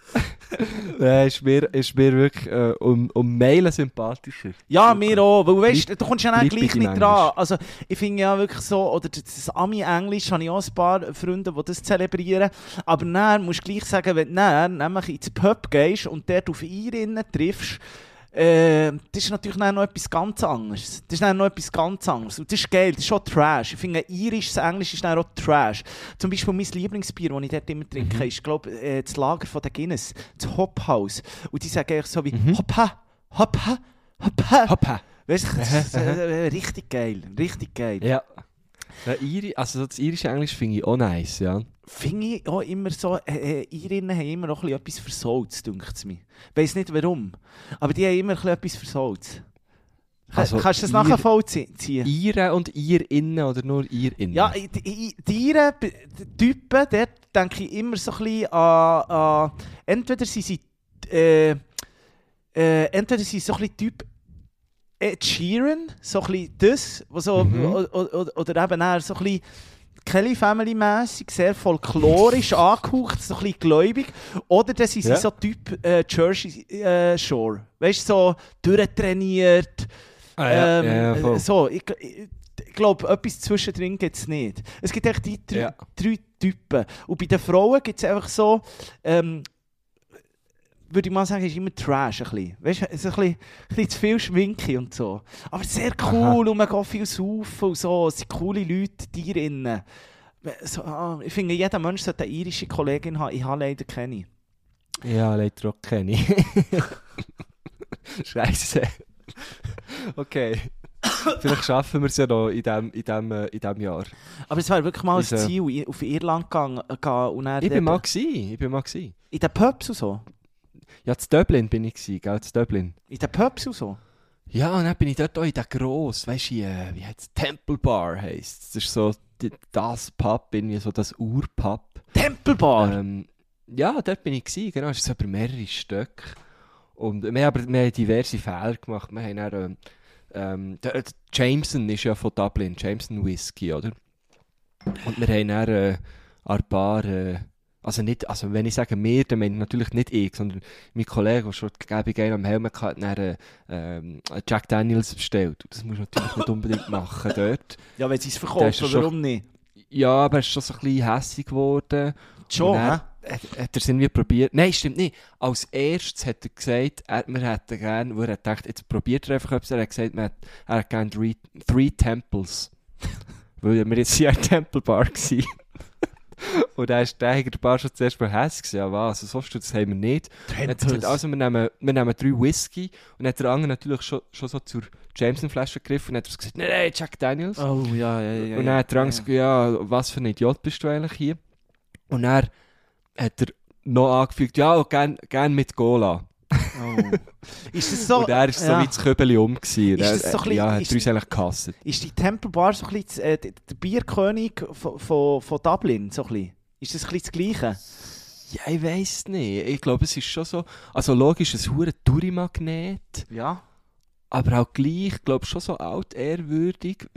S1: *laughs* Nein, ist mir, ist mir wirklich äh, um, um Meilen sympathischer.
S2: Ja, mir auch. Weil weißt, du kommst ja
S1: bleib
S2: gleich nicht dran. Also, ich finde ja wirklich so, oder das, das Ami-Englisch habe ich auch ein paar Freunde, die das zelebrieren. Aber dann musst du gleich sagen, wenn du dann nämlich ins Pub gehst und dort auf Irinnen triffst, äh, das ist natürlich noch etwas ganz anderes. Das ist noch etwas ganz anderes. Und das ist geil, das ist schon Trash. Ich finde, irisches Englisch ist auch Trash. Zum Beispiel mein Lieblingsbier, das ich dort immer trinke,
S1: Mhm.
S2: ist, glaube ich, äh, das Lager von der Guinness, das Hophaus. Und die sagen eigentlich so wie
S1: Mhm.
S2: Hoppa, Hoppa, Hoppa.
S1: Hoppa.
S2: Weißt du, ist, äh, richtig geil, richtig geil.
S1: Ja. Ja, Iri, also das irische Englisch finde ich auch nice, ja.
S2: Finde ich auch immer so, äh, äh, Irinnen haben immer noch etwas versaut, denkt es mir. Ich weiss nicht warum, aber die haben immer etwas versaut.
S1: Also,
S2: Kannst du das
S1: Ir-
S2: nachvollziehen?
S1: Ire und ihr innen oder nur ihr innen?
S2: Ja, die, i- die Iren, b- die Typen, dort denke ich immer so ein bisschen an, an entweder sind sie äh, äh, entweder sind sie so ein bisschen Typ Ed Sheeran, so ein das, was so,
S1: Mhm.
S2: oder, eben eher so ein bisschen Kelly Family mäßig, sehr folklorisch *laughs* angehaucht, so ein bisschen gläubig. Oder dann sind
S1: Ja.
S2: so Typ äh, Jersey äh, Shore. Weißt du, so durchtrainiert.
S1: Ah, ja,
S2: ähm,
S1: ja,
S2: so, ich, ich, glaube, etwas zwischendrin gibt es nicht. Es gibt echt die drei, drei Typen. Und bei den Frauen gibt es einfach so, ähm, würde ich mal sagen, ist immer Trash ein bisschen. Weißt du, es ist ein bisschen, ein bisschen zu viel Schminke und so. Aber sehr cool und man geht viel saufen und so. Es sind coole Leute, die drinnen. So, ah, ich finde, jeder Mensch sollte eine irische Kollegin haben. Ich habe leider keine.
S1: Ja, leider auch keine. *laughs* Scheiße. Okay. Vielleicht schaffen wir es ja noch in diesem in dem, äh, in dem Jahr.
S2: Aber es wäre wirklich mal ein
S1: äh,
S2: Ziel, auf Irland gehen, gehen und dann
S1: Ich bin mal ich bin mal gsi.
S2: in den Pubs und so.
S1: Ja, zu Dublin bin ich gsi, gell, zu Dublin.
S2: In den Pubs und so.
S1: Ja, und dann bin ich dort auch in der gross, weißt du, äh, wie heißt Temple Bar heisst Das ist so die, das Pub, irgendwie so das Urpub.
S2: Tempelbar!
S1: Ähm, ja, dort bin ich gsi, genau, es ist so über mehrere Stück. Und wir, haben aber, wir haben diverse Fehler gemacht. Wir haben dann, ähm, ähm, der, der Jameson ist ja von Dublin, Jameson Whisky, oder? Und wir haben dann äh, ein paar, äh, also nicht, also wenn ich sage wir, dann meine ich natürlich nicht ich, sondern mein Kollege, der schon gäbig einen am Helm hatte, hat dann äh, ähm, Jack Daniels bestellt. Und das musst du natürlich nicht unbedingt machen dort.
S2: Ja, wenn sie es
S1: schon-
S2: warum nicht?
S1: Ja, aber er ist schon so ein bisschen hässig geworden.
S2: Schon, hä?
S1: hat, hat er es irgendwie probiert. Nein, stimmt nicht. Als erstes hat er gesagt, er, wir hätten gerne, wo er hat gedacht, jetzt probiert er einfach etwas. Er hat gesagt, man hat, er hat gerne three, three Temples. *laughs* Weil wir jetzt hier in Temple Bar waren. *laughs* Und dann ist der hinter der Bar schon zuerst mal hässlich. Ja, was? Also, so das haben wir nicht. Gesagt, also wir nehmen, wir nehmen drei Whisky. Und dann hat der andere natürlich schon, schon so zur Jameson-Flasche gegriffen und hat gesagt, nein, nein, Jack Daniels.
S2: Oh, ja, ja, ja.
S1: Und dann hat der Angst gesagt, ja, was für ein Idiot bist du eigentlich hier? Und dann hat er noch angefügt, ja, gern, gern mit Cola.
S2: Oh. Ist das so...
S1: und er ist so
S2: ja.
S1: wie das Köbeli um. Gewesen.
S2: Ist das so bisschen-
S1: ja, hat
S2: ist-
S1: uns eigentlich gehasst.
S2: Ist die Temple Bar so ein bisschen äh, der Bierkönig von, von, von Dublin? So ein bisschen? Ist das ein bisschen das Gleiche?
S1: Ja, ich weiss nicht. Ich glaube, es ist schon so, also logisch, ein hure Touri-Magnet,
S2: Ja.
S1: aber auch gleich, ich glaube schon so altehrwürdig.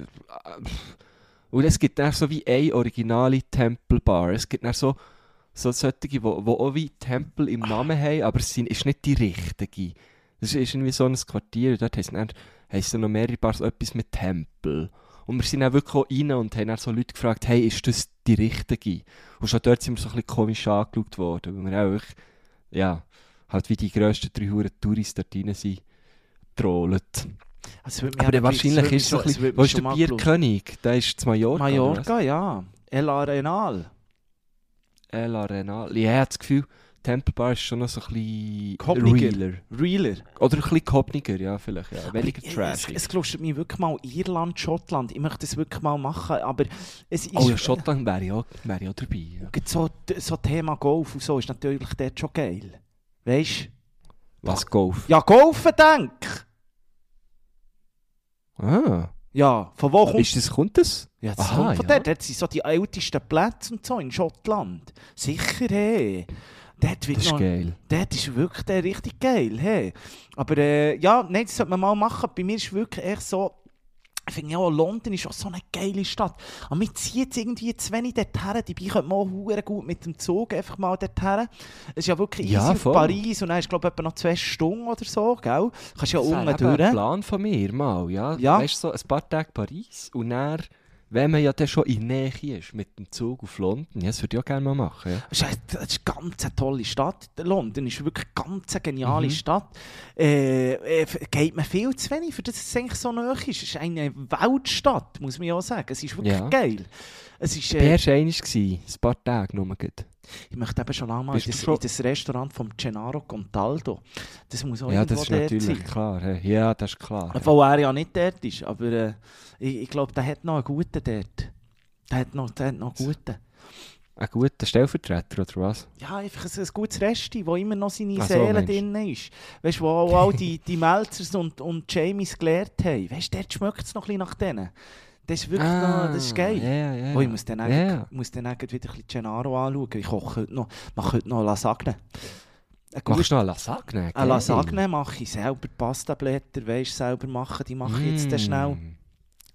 S1: Und es gibt dann so wie eine originale Tempelbar. Es gibt dann so, so solche, die wo auch wie Tempel im Namen haben, aber es sind, ist nicht die richtige. Das ist irgendwie so ein Quartier, dort heisst dann noch mehrere Bars etwas mit Tempel. Und wir sind dann wirklich auch rein und haben dann so Leute gefragt, hey, ist das die richtige? Und schon dort sind wir so ein bisschen komisch angeschaut worden, weil wir auch wirklich, ja, halt wie die grössten drei Huren Touris dort rein sind, trollt.
S2: Also, es
S1: Aber
S2: eben-
S1: wahrscheinlich
S2: es
S1: ist es so ein
S2: mich es
S1: bisschen, wo ist der. Bierkönig? Der ist zu Mallorca,
S2: Mallorca, ja. El Arenal.
S1: El Arenal. Ich habe das Gefühl, Temple Bar ist schon noch so ein bisschen
S2: Kopniger.
S1: realer.
S2: Realer.
S1: Oder ein bisschen kopniger, ja, vielleicht, ja. Weniger trashig.
S2: Es, es mich wirklich mal Irland, Schottland. Ich möchte das wirklich mal machen, aber es ist...
S1: Oh ja, Schottland wäre ja, wäre ja dabei. Ja.
S2: So, so Thema Golf und so ist natürlich dort schon geil. Weißt du?
S1: Was, Golf?
S2: Ja, Golfen, denk!
S1: Ah,
S2: Ja, von wo kommt
S1: ist das, kommt das?
S2: Ja, das
S1: Aha,
S2: kommt von
S1: ja.
S2: dort. Dort sind so die ältesten Plätze und so in Schottland. Sicher, hey. Dort, wird
S1: Das ist
S2: noch,
S1: geil.
S2: dort ist wirklich der richtig geil, hey. Aber äh, ja, nein, das sollte man mal machen. Bei mir ist wirklich echt so... Ich finde ja auch, London ist auch so eine geile Stadt. Aber mir zieht es irgendwie zu wenig dorthin. Dabei könnte man auch gut mit dem Zug einfach mal dorthin. Es ist ja wirklich easy
S1: Ja,
S2: auf
S1: voll.
S2: Paris und dann ist glaube ich etwa noch zwei Stunden oder so, gell? Kannst ja
S1: Das wäre
S2: unten
S1: eben ein. Plan von mir mal, ja.
S2: Ja.
S1: Weißt du, so ein paar Tage Paris und dann, wenn man ja dann schon in Nähe ist, mit dem Zug auf London, ja, das würde ich auch gerne mal machen, ja.
S2: Das ist, eine- das ist eine ganz tolle Stadt. London ist wirklich eine ganz geniale
S1: Mhm.
S2: Stadt. Äh, äh, geht mir viel zu wenig, für das es eigentlich so nahe ist. Es ist eine Weltstadt, muss man ja auch sagen. Es ist wirklich
S1: Ja.
S2: geil. Es ist, äh,
S1: erst einmal, gewesen, ein paar Tage nur. gerade.
S2: Ich möchte eben schon lange mal in das,
S1: schon-
S2: in das Restaurant vom Gennaro Contaldo. Das muss auch
S1: Ja,
S2: irgendwo
S1: das ist natürlich
S2: sein.
S1: klar. hä. Ja, das ist klar.
S2: Obwohl er ja nicht dort ist, aber äh, ich, ich glaube, der hat noch einen guten dort. Der hat noch, der hat noch guten.
S1: Ein guter Stellvertreter, oder was?
S2: Ja, einfach ein, ein gutes Resti, wo immer noch seine
S1: Ach
S2: Seele drin ist. Weißt du, wo auch all die, die Melzers und, und Jamies gelehrt haben. Weißt du, dort schmeckt es noch ein bisschen nach denen. Das ist wirklich noch, das ist geil.
S1: Ah, Ja, ja.
S2: Oh, ich muss dann, yeah. muss dann wieder ein bisschen Gennaro anschauen. Ich koche heute noch, mache heute noch Lasagne. Eine
S1: Machst du noch eine Lasagne?
S2: Eine
S1: Geil.
S2: Lasagne mache ich selber, Pastablätter, weißt selber machen, die mache ich jetzt dann schnell.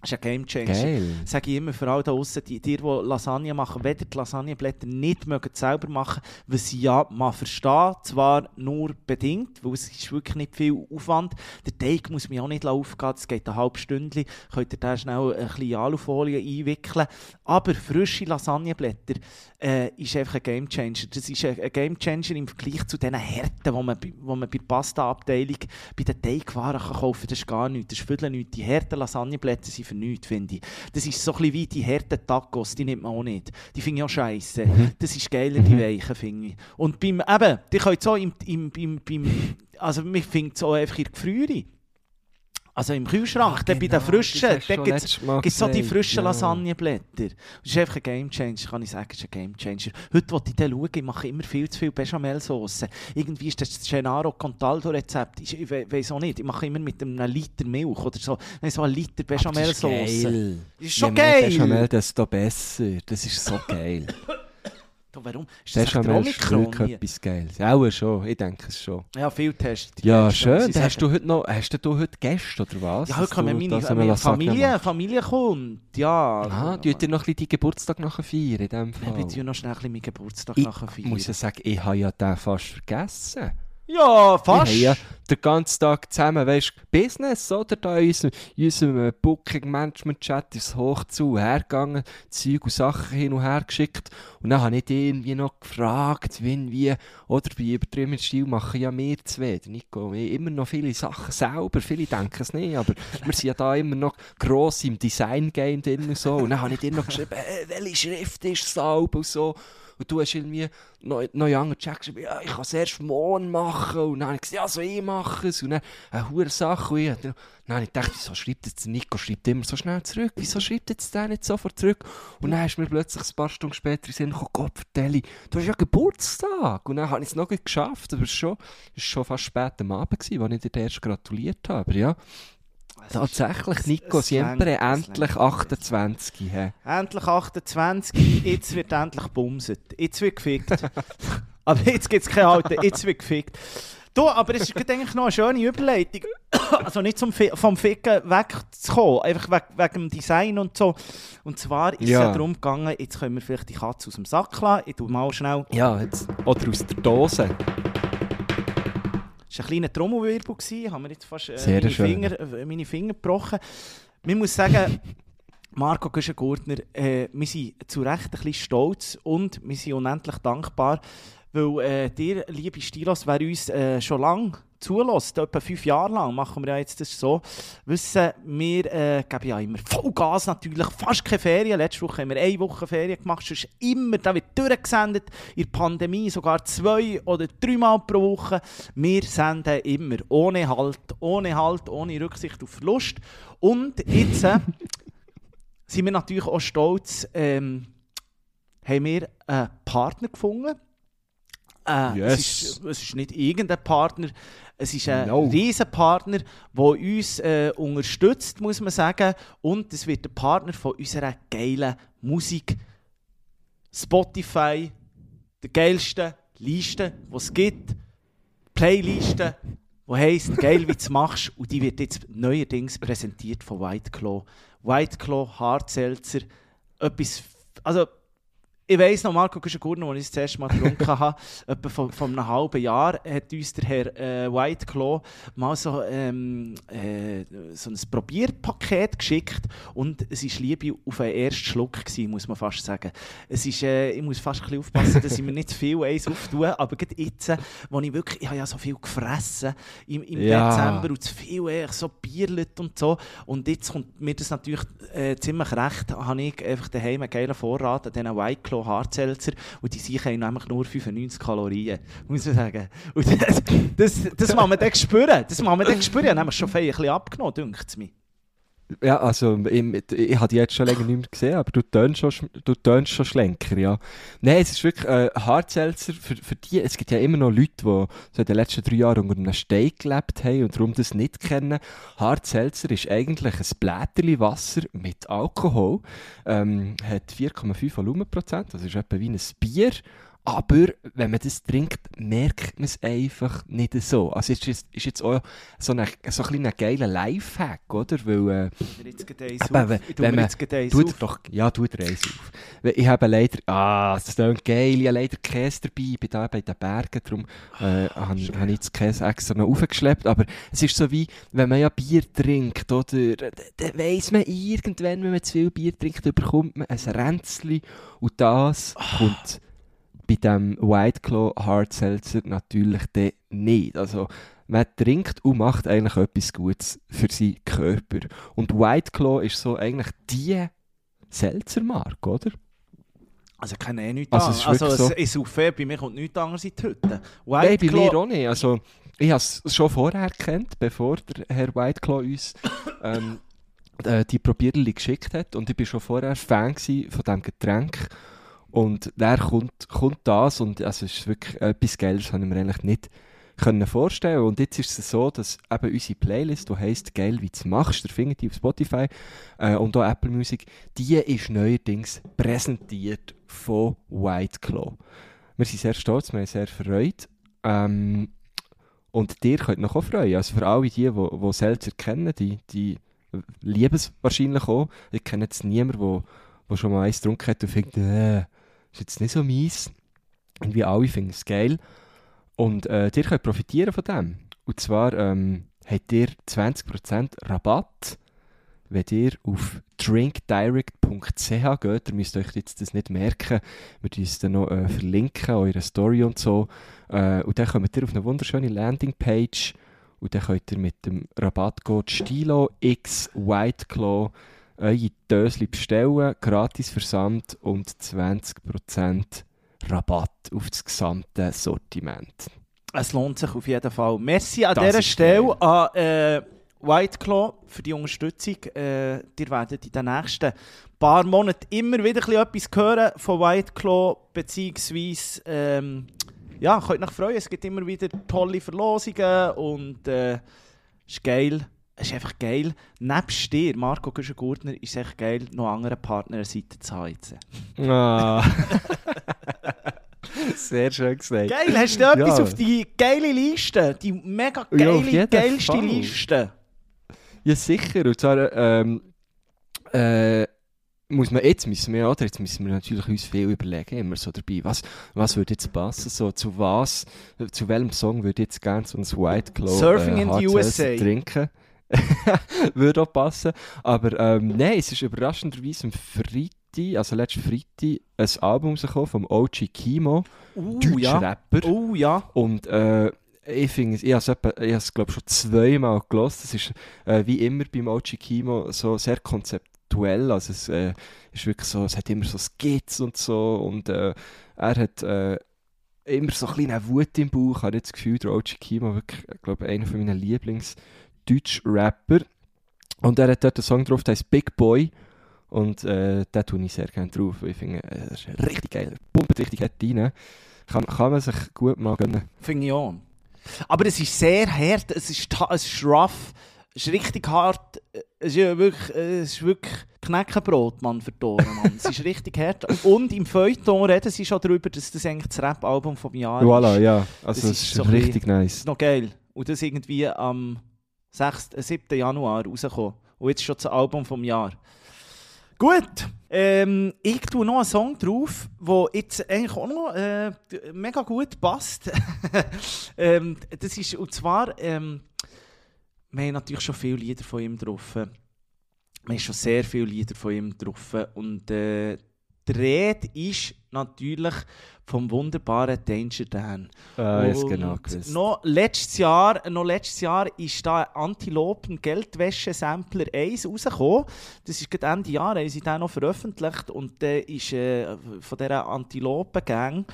S2: Das ist ein Game Changer. Sage ich immer für alle da draussen, die, die, die Lasagne machen, ihr die Lasagneblätter nicht mögen selber machen, was ich ja mal verstehe, zwar nur bedingt, weil es ist wirklich nicht viel Aufwand. Der Teig muss mir auch nicht aufgehen, es geht eine halbe Stunde, könnt ihr da schnell ein bisschen Alufolie einwickeln. Aber frische Lasagneblätter äh, ist einfach ein Game Changer. Das ist ein, ein Game Changer im Vergleich zu den Härten, die man, wo man bei der Pasta-Abteilung bei den Teigwaren kann kaufen kann. Das ist gar nichts, das ist viertel nichts. Die harten Lasagneblätter sind für nichts, finde ich. Das ist so ein bisschen wie die harten Tacos, die nimmt man auch nicht. Die finde ich auch scheiße. Das ist geiler, die weichen, finde ich. Und beim, eben, die können so im, im, im, beim, also mich findet es auch einfach in der Gefriere. Also im Kühlschrank, dann bei den frischen, dann gibt es so die frischen Lasagneblätter. Das ist einfach ein Game Changer, kann ich sagen, das ist ein Game Changer. Heute wollte ich dann schauen, ich mache immer viel zu viel Bechamelsauce. Irgendwie ist das Gennaro Contaldo Rezept, ich, ich we- weiss auch nicht, ich mache immer mit einem Liter Milch oder so, nein, so einen Liter Bechamelsauce.
S1: Geil.
S2: Ist schon
S1: Je
S2: geil.
S1: Bechamel, desto besser. Das ist so geil. *laughs*
S2: Du, warum? Ist das
S1: Bechamel ist wirklich etwas Geiles. Auch schon, ich denke es schon.
S2: Ja, viel getestet.
S1: Ja,
S2: ich
S1: schön.
S2: sagen.
S1: Hast du heute noch, hast du heute Gäste, oder was?
S2: Ja, heute kommen meine,
S1: da so eine
S2: meine Familie? Familie kommt, ja.
S1: Ah, du dir noch ein bisschen deinen Geburtstag nachher feiern, in dem
S2: Ich
S1: Fall.
S2: will noch schnell meinen Geburtstag
S1: Ich
S2: nachher feiern.
S1: muss ja sagen, ich habe ja den fast vergessen.
S2: Ja, fast.
S1: Wir haben ja den ganzen Tag zusammen, weißt Business, oder? Da in unserem, unserem äh, Booking-Management-Chat ist es hoch zu hergegangen, Zeug und Sachen hin und her geschickt. Und dann habe ich dich irgendwie noch gefragt, wie, wie oder bei übertriebenem Stil machen ja wir zwei, der Nico, wir immer noch viele Sachen selber, viele denken es nicht, aber wir sind ja da immer noch gross im Design-Game drin und so. Und dann habe ich dir noch geschrieben, äh, welche Schrift ist Album und so. Und du hast irgendwie noch, noch anderen Chat geschrieben, ja, ich kann es erst morgen machen. Und dann habe ich gesagt, ja, so ich mache es. Und dann eine hohe Sache. Und ich, dann habe ich gedacht, wieso schreibt jetzt Nico schreibt immer so schnell zurück? Wieso schreibt jetzt der nicht sofort zurück? Und dann hast du mir plötzlich ein paar Stunden später Sinn gekommen, Gott, vertelle, du hast ja Geburtstag. Und dann habe ich es noch nicht geschafft. Aber es war schon, schon fast spät am Abend, als ich dir erst gratuliert habe. Aber ja, tatsächlich, Nico,
S2: es
S1: siempre
S2: es
S1: endlich
S2: längt.
S1: 28. hä?
S2: Endlich 28, jetzt wird endlich gebumset. Jetzt wird gefickt. *laughs* aber jetzt gibt es keine Alte, jetzt wird gefickt. Du, aber es ist eigentlich noch eine schöne Überleitung. *coughs* also nicht zum vom Ficken wegzukommen, einfach weg, wegen dem Design und so. Und zwar ist es
S1: Ja.
S2: ja darum gegangen, jetzt können wir vielleicht die Katze aus dem Sack lassen. Ich tue mal schnell.
S1: Ja, jetzt, oder aus der Dose.
S2: Es war ein kleiner Trommelwirbel, gewesen, haben wir jetzt fast äh, meine. Finger, äh, meine Finger gebrochen. Man muss sagen, *laughs* Marco Güschen-Gurtner, äh, wir sind zu Recht ein bisschen stolz und wir sind unendlich dankbar, weil äh, dir, liebe Stilos, wer uns äh, schon lange zulässt, etwa fünf Jahre lang, machen wir ja jetzt das so, wissen, wir äh, geben ja immer Vollgas natürlich, fast keine Ferien. Letzte Woche haben wir eine Woche Ferien gemacht, sonst immer, da wird durchgesendet, in der Pandemie sogar zwei oder dreimal pro Woche. Wir senden immer, ohne Halt, ohne Halt, ohne Rücksicht auf Verlust. Und jetzt äh, *laughs* sind wir natürlich auch stolz, ähm, haben wir einen Partner gefunden. Äh,
S1: Yes.
S2: es, ist, es ist nicht irgendein Partner, es ist ein
S1: No.
S2: Riesenpartner, der uns äh, unterstützt, muss man sagen. Und es wird der Partner von unserer geilen Musik. Spotify, der geilsten Liste, die es gibt. Playliste, die heisst «Geil, wie du es machst». Und die wird jetzt neuerdings präsentiert von White Claw. White Claw, Hartselzer, etwas... Also, ich weiss noch, Marco Güschen-Gurner, als ich das erste Mal getrunken *laughs* habe, etwa von, von einem halben Jahr, hat uns der Herr äh, White Claw mal so, ähm, äh, so ein Probierpaket geschickt und es war Liebe auf den ersten Schluck, gewesen, muss man fast sagen. Es ist, äh, ich muss fast ein bisschen aufpassen, dass ich mir nicht zu viel eins auftue, aber gerade jetzt, äh, wo ich wirklich, ich habe ja so viel gefressen im, im
S1: Ja.
S2: Dezember und zu viel, äh, so Bierlet und so und jetzt kommt mir das natürlich äh, ziemlich recht, habe ich einfach daheim einen geilen Vorrat an diesen White Claw Hartselzer und die haben nämlich nur 95 Kalorien, muss man sagen. Und *laughs* das, das, das muss man dann spüren, das man dann spüren. Ich habe nämlich schon ein bisschen abgenommen, dünkt es mir.
S1: Ja, also ich, ich habe die jetzt schon länger nicht mehr gesehen, aber du tönst schon, sch- du tönst schon schlenker, ja. Nein, es ist wirklich äh, Hartselzer für, für die, es gibt ja immer noch Leute, die so in den letzten drei Jahren unter einem Stein gelebt haben und darum das nicht kennen. Hartselzer ist eigentlich ein Blätterli Wasser mit Alkohol, ähm, hat 4,5 Volumenprozent, das ist etwa wie ein Bier. Aber wenn man das trinkt, merkt man es einfach nicht so. Also es ist, ist jetzt auch so ein, so ein kleiner geiler Lifehack, oder? Weil, äh,
S2: jetzt auf.
S1: wenn- wenn man- tut
S2: auf.
S1: doch, ja, tut dir eins auf. Ich habe leider, ah, das klingt geil, ich habe leider Käse dabei, ich bin da bei den Bergen, darum äh, habe habe ich das Käse extra noch aufgeschleppt. Aber es ist so wie, wenn man ja Bier trinkt, oder, dann weiss man irgendwann, wenn man zu viel Bier trinkt, bekommt man ein Ränzli und das kommt bei dem White Claw Hard Seltzer natürlich dann nicht. Also man trinkt und macht eigentlich etwas Gutes für seinen Körper. Und White Claw ist so eigentlich die Seltzermarke, oder?
S2: Also ich kenne eh nichts
S1: Also,
S2: also,
S1: es ist
S2: also
S1: wirklich so-
S2: es ist fair, bei mir kommt nichts anderes in die Hütte.
S1: Nein,
S2: White
S1: bei mir
S2: Claw-
S1: auch nicht. Also, ich habe es schon vorher kennt, bevor der Herr Whiteclaw uns ähm, äh, die Probierli geschickt hat. Und ich war schon vorher Fan von diesem Getränk. Und dann kommt, kommt das und also es ist wirklich etwas Geiles, habe ich mir eigentlich nicht können vorstellen Und jetzt ist es so, dass eben unsere Playlist, die heisst «Geil, wie du machst», der findet die auf Spotify äh, und auch Apple Music, die ist neuerdings präsentiert von Whiteclaw. Wir sind sehr stolz, wir haben sehr freut. Ähm, und ihr könnt noch auch freuen. Also für alle die, die, die Seltzer kennen, die, die lieben es wahrscheinlich auch. Ich kenne jetzt niemanden, der, der schon mal eins getrunken hat und findet, äh, ist jetzt nicht so mies. Irgendwie alle finden es geil. Und äh, ihr könnt profitieren von dem. Und zwar ähm, habt ihr 20% Rabatt, wenn ihr auf drinkdirect.ch geht. Ihr müsst euch jetzt das nicht merken. Wir tun es dann noch äh, verlinken, eure Story und so. Äh, und dann kommt ihr auf eine wunderschöne Landingpage und dann könnt ihr mit dem Rabattcode Stilo X White Claw eure Dösli bestellen, gratis Versand und 20% Rabatt auf das gesamte Sortiment.
S2: Es lohnt sich auf jeden Fall. Merci an
S1: Das
S2: dieser Stelle an äh, White Claw für die Unterstützung. Äh, ihr werdet in den nächsten paar Monaten immer wieder etwas hören von White Claw, beziehungsweise ähm, ja, könnt euch freuen. Es gibt immer wieder tolle Verlosungen und äh, ist geil. Es ist einfach geil. Nebst dir, Marco Güschen-Gurtner, ist es echt geil, noch andere Partner an Seite zu haben.
S1: Ah. *laughs* Sehr schön gesagt.
S2: Geil, hast du etwas
S1: Ja.
S2: auf die geile Liste? Die mega
S1: Ja,
S2: geile,
S1: jeden
S2: geilste
S1: Fall.
S2: Liste.
S1: Ja, sicher. Und zwar, ähm, äh, muss man, jetzt müssen wir, oder? Jetzt müssen wir natürlich uns viel überlegen, immer so dabei. Was, was würde jetzt passen? So, zu was, zu welchem Song würde jetzt gerne so ein White Claw
S2: Surfing
S1: äh,
S2: in the USA.
S1: trinken? *laughs* würde auch passen. Aber ähm, nein, es ist überraschenderweise am Freitag, also letzten Freitag, ein Album rausgekommen vom OG Kimo,
S2: Uh,
S1: deutscher
S2: ja.
S1: Rapper.
S2: Oh ja.
S1: Und äh, ich finde es, ich habe es, glaube schon zweimal gelost. Es ist äh, wie immer beim Ochi Kimo so sehr konzeptuell. Also es äh, ist wirklich so, es hat immer so Skizzen und so. Und äh, er hat äh, immer so ein kleine Wut im Bauch. Ich habe jetzt das Gefühl, der Ochi Kimo wirklich, ich glaube, einer von meinen Lieblings-Deutsch-Rapper. Und er hat dort einen Song drauf, der heißt Big Boy. Und äh, den tue ich sehr gerne drauf. Ich finde, äh, das ist richtig geil. Pumpt richtig hart rein. Kann, kann man sich gut mal gönnen.
S2: Finde ich auch. Aber es ist sehr hart, es ist, es ist rough, es ist richtig hart. Es ist ja wirklich, es ist wirklich Knäckebrot, Mann, für Ohren, Mann. es ist richtig hart. Und im Feuilleton reden sie schon darüber, dass das eigentlich das Rap-Album vom Jahr
S1: Voilà,
S2: ist.
S1: ja. Also
S2: Das
S1: es
S2: ist
S1: ist,
S2: so
S1: richtig
S2: Das
S1: nice.
S2: ist noch geil. Und das irgendwie am 6., äh, 7. Januar rausgekommen. Und jetzt schon das Album vom Jahr. Gut, ähm, ich tue noch einen Song drauf, der jetzt eigentlich auch noch äh, mega gut passt. *laughs* ähm, das ist, und zwar, ähm, wir haben natürlich schon viele Lieder von ihm drauf. Wir haben schon sehr viele Lieder von ihm drauf. Und äh, die Rede ist natürlich vom wunderbaren Danger Dan.
S1: Ah, jetzt
S2: Und
S1: genau gewusst.
S2: Noch letztes Jahr, noch letztes Jahr ist da Antilopen Geldwäsche Sampler 1 rausgekommen. Das ist gerade Ende Jahr, haben sie den noch veröffentlicht und der ist äh, von dieser Antilopen Gang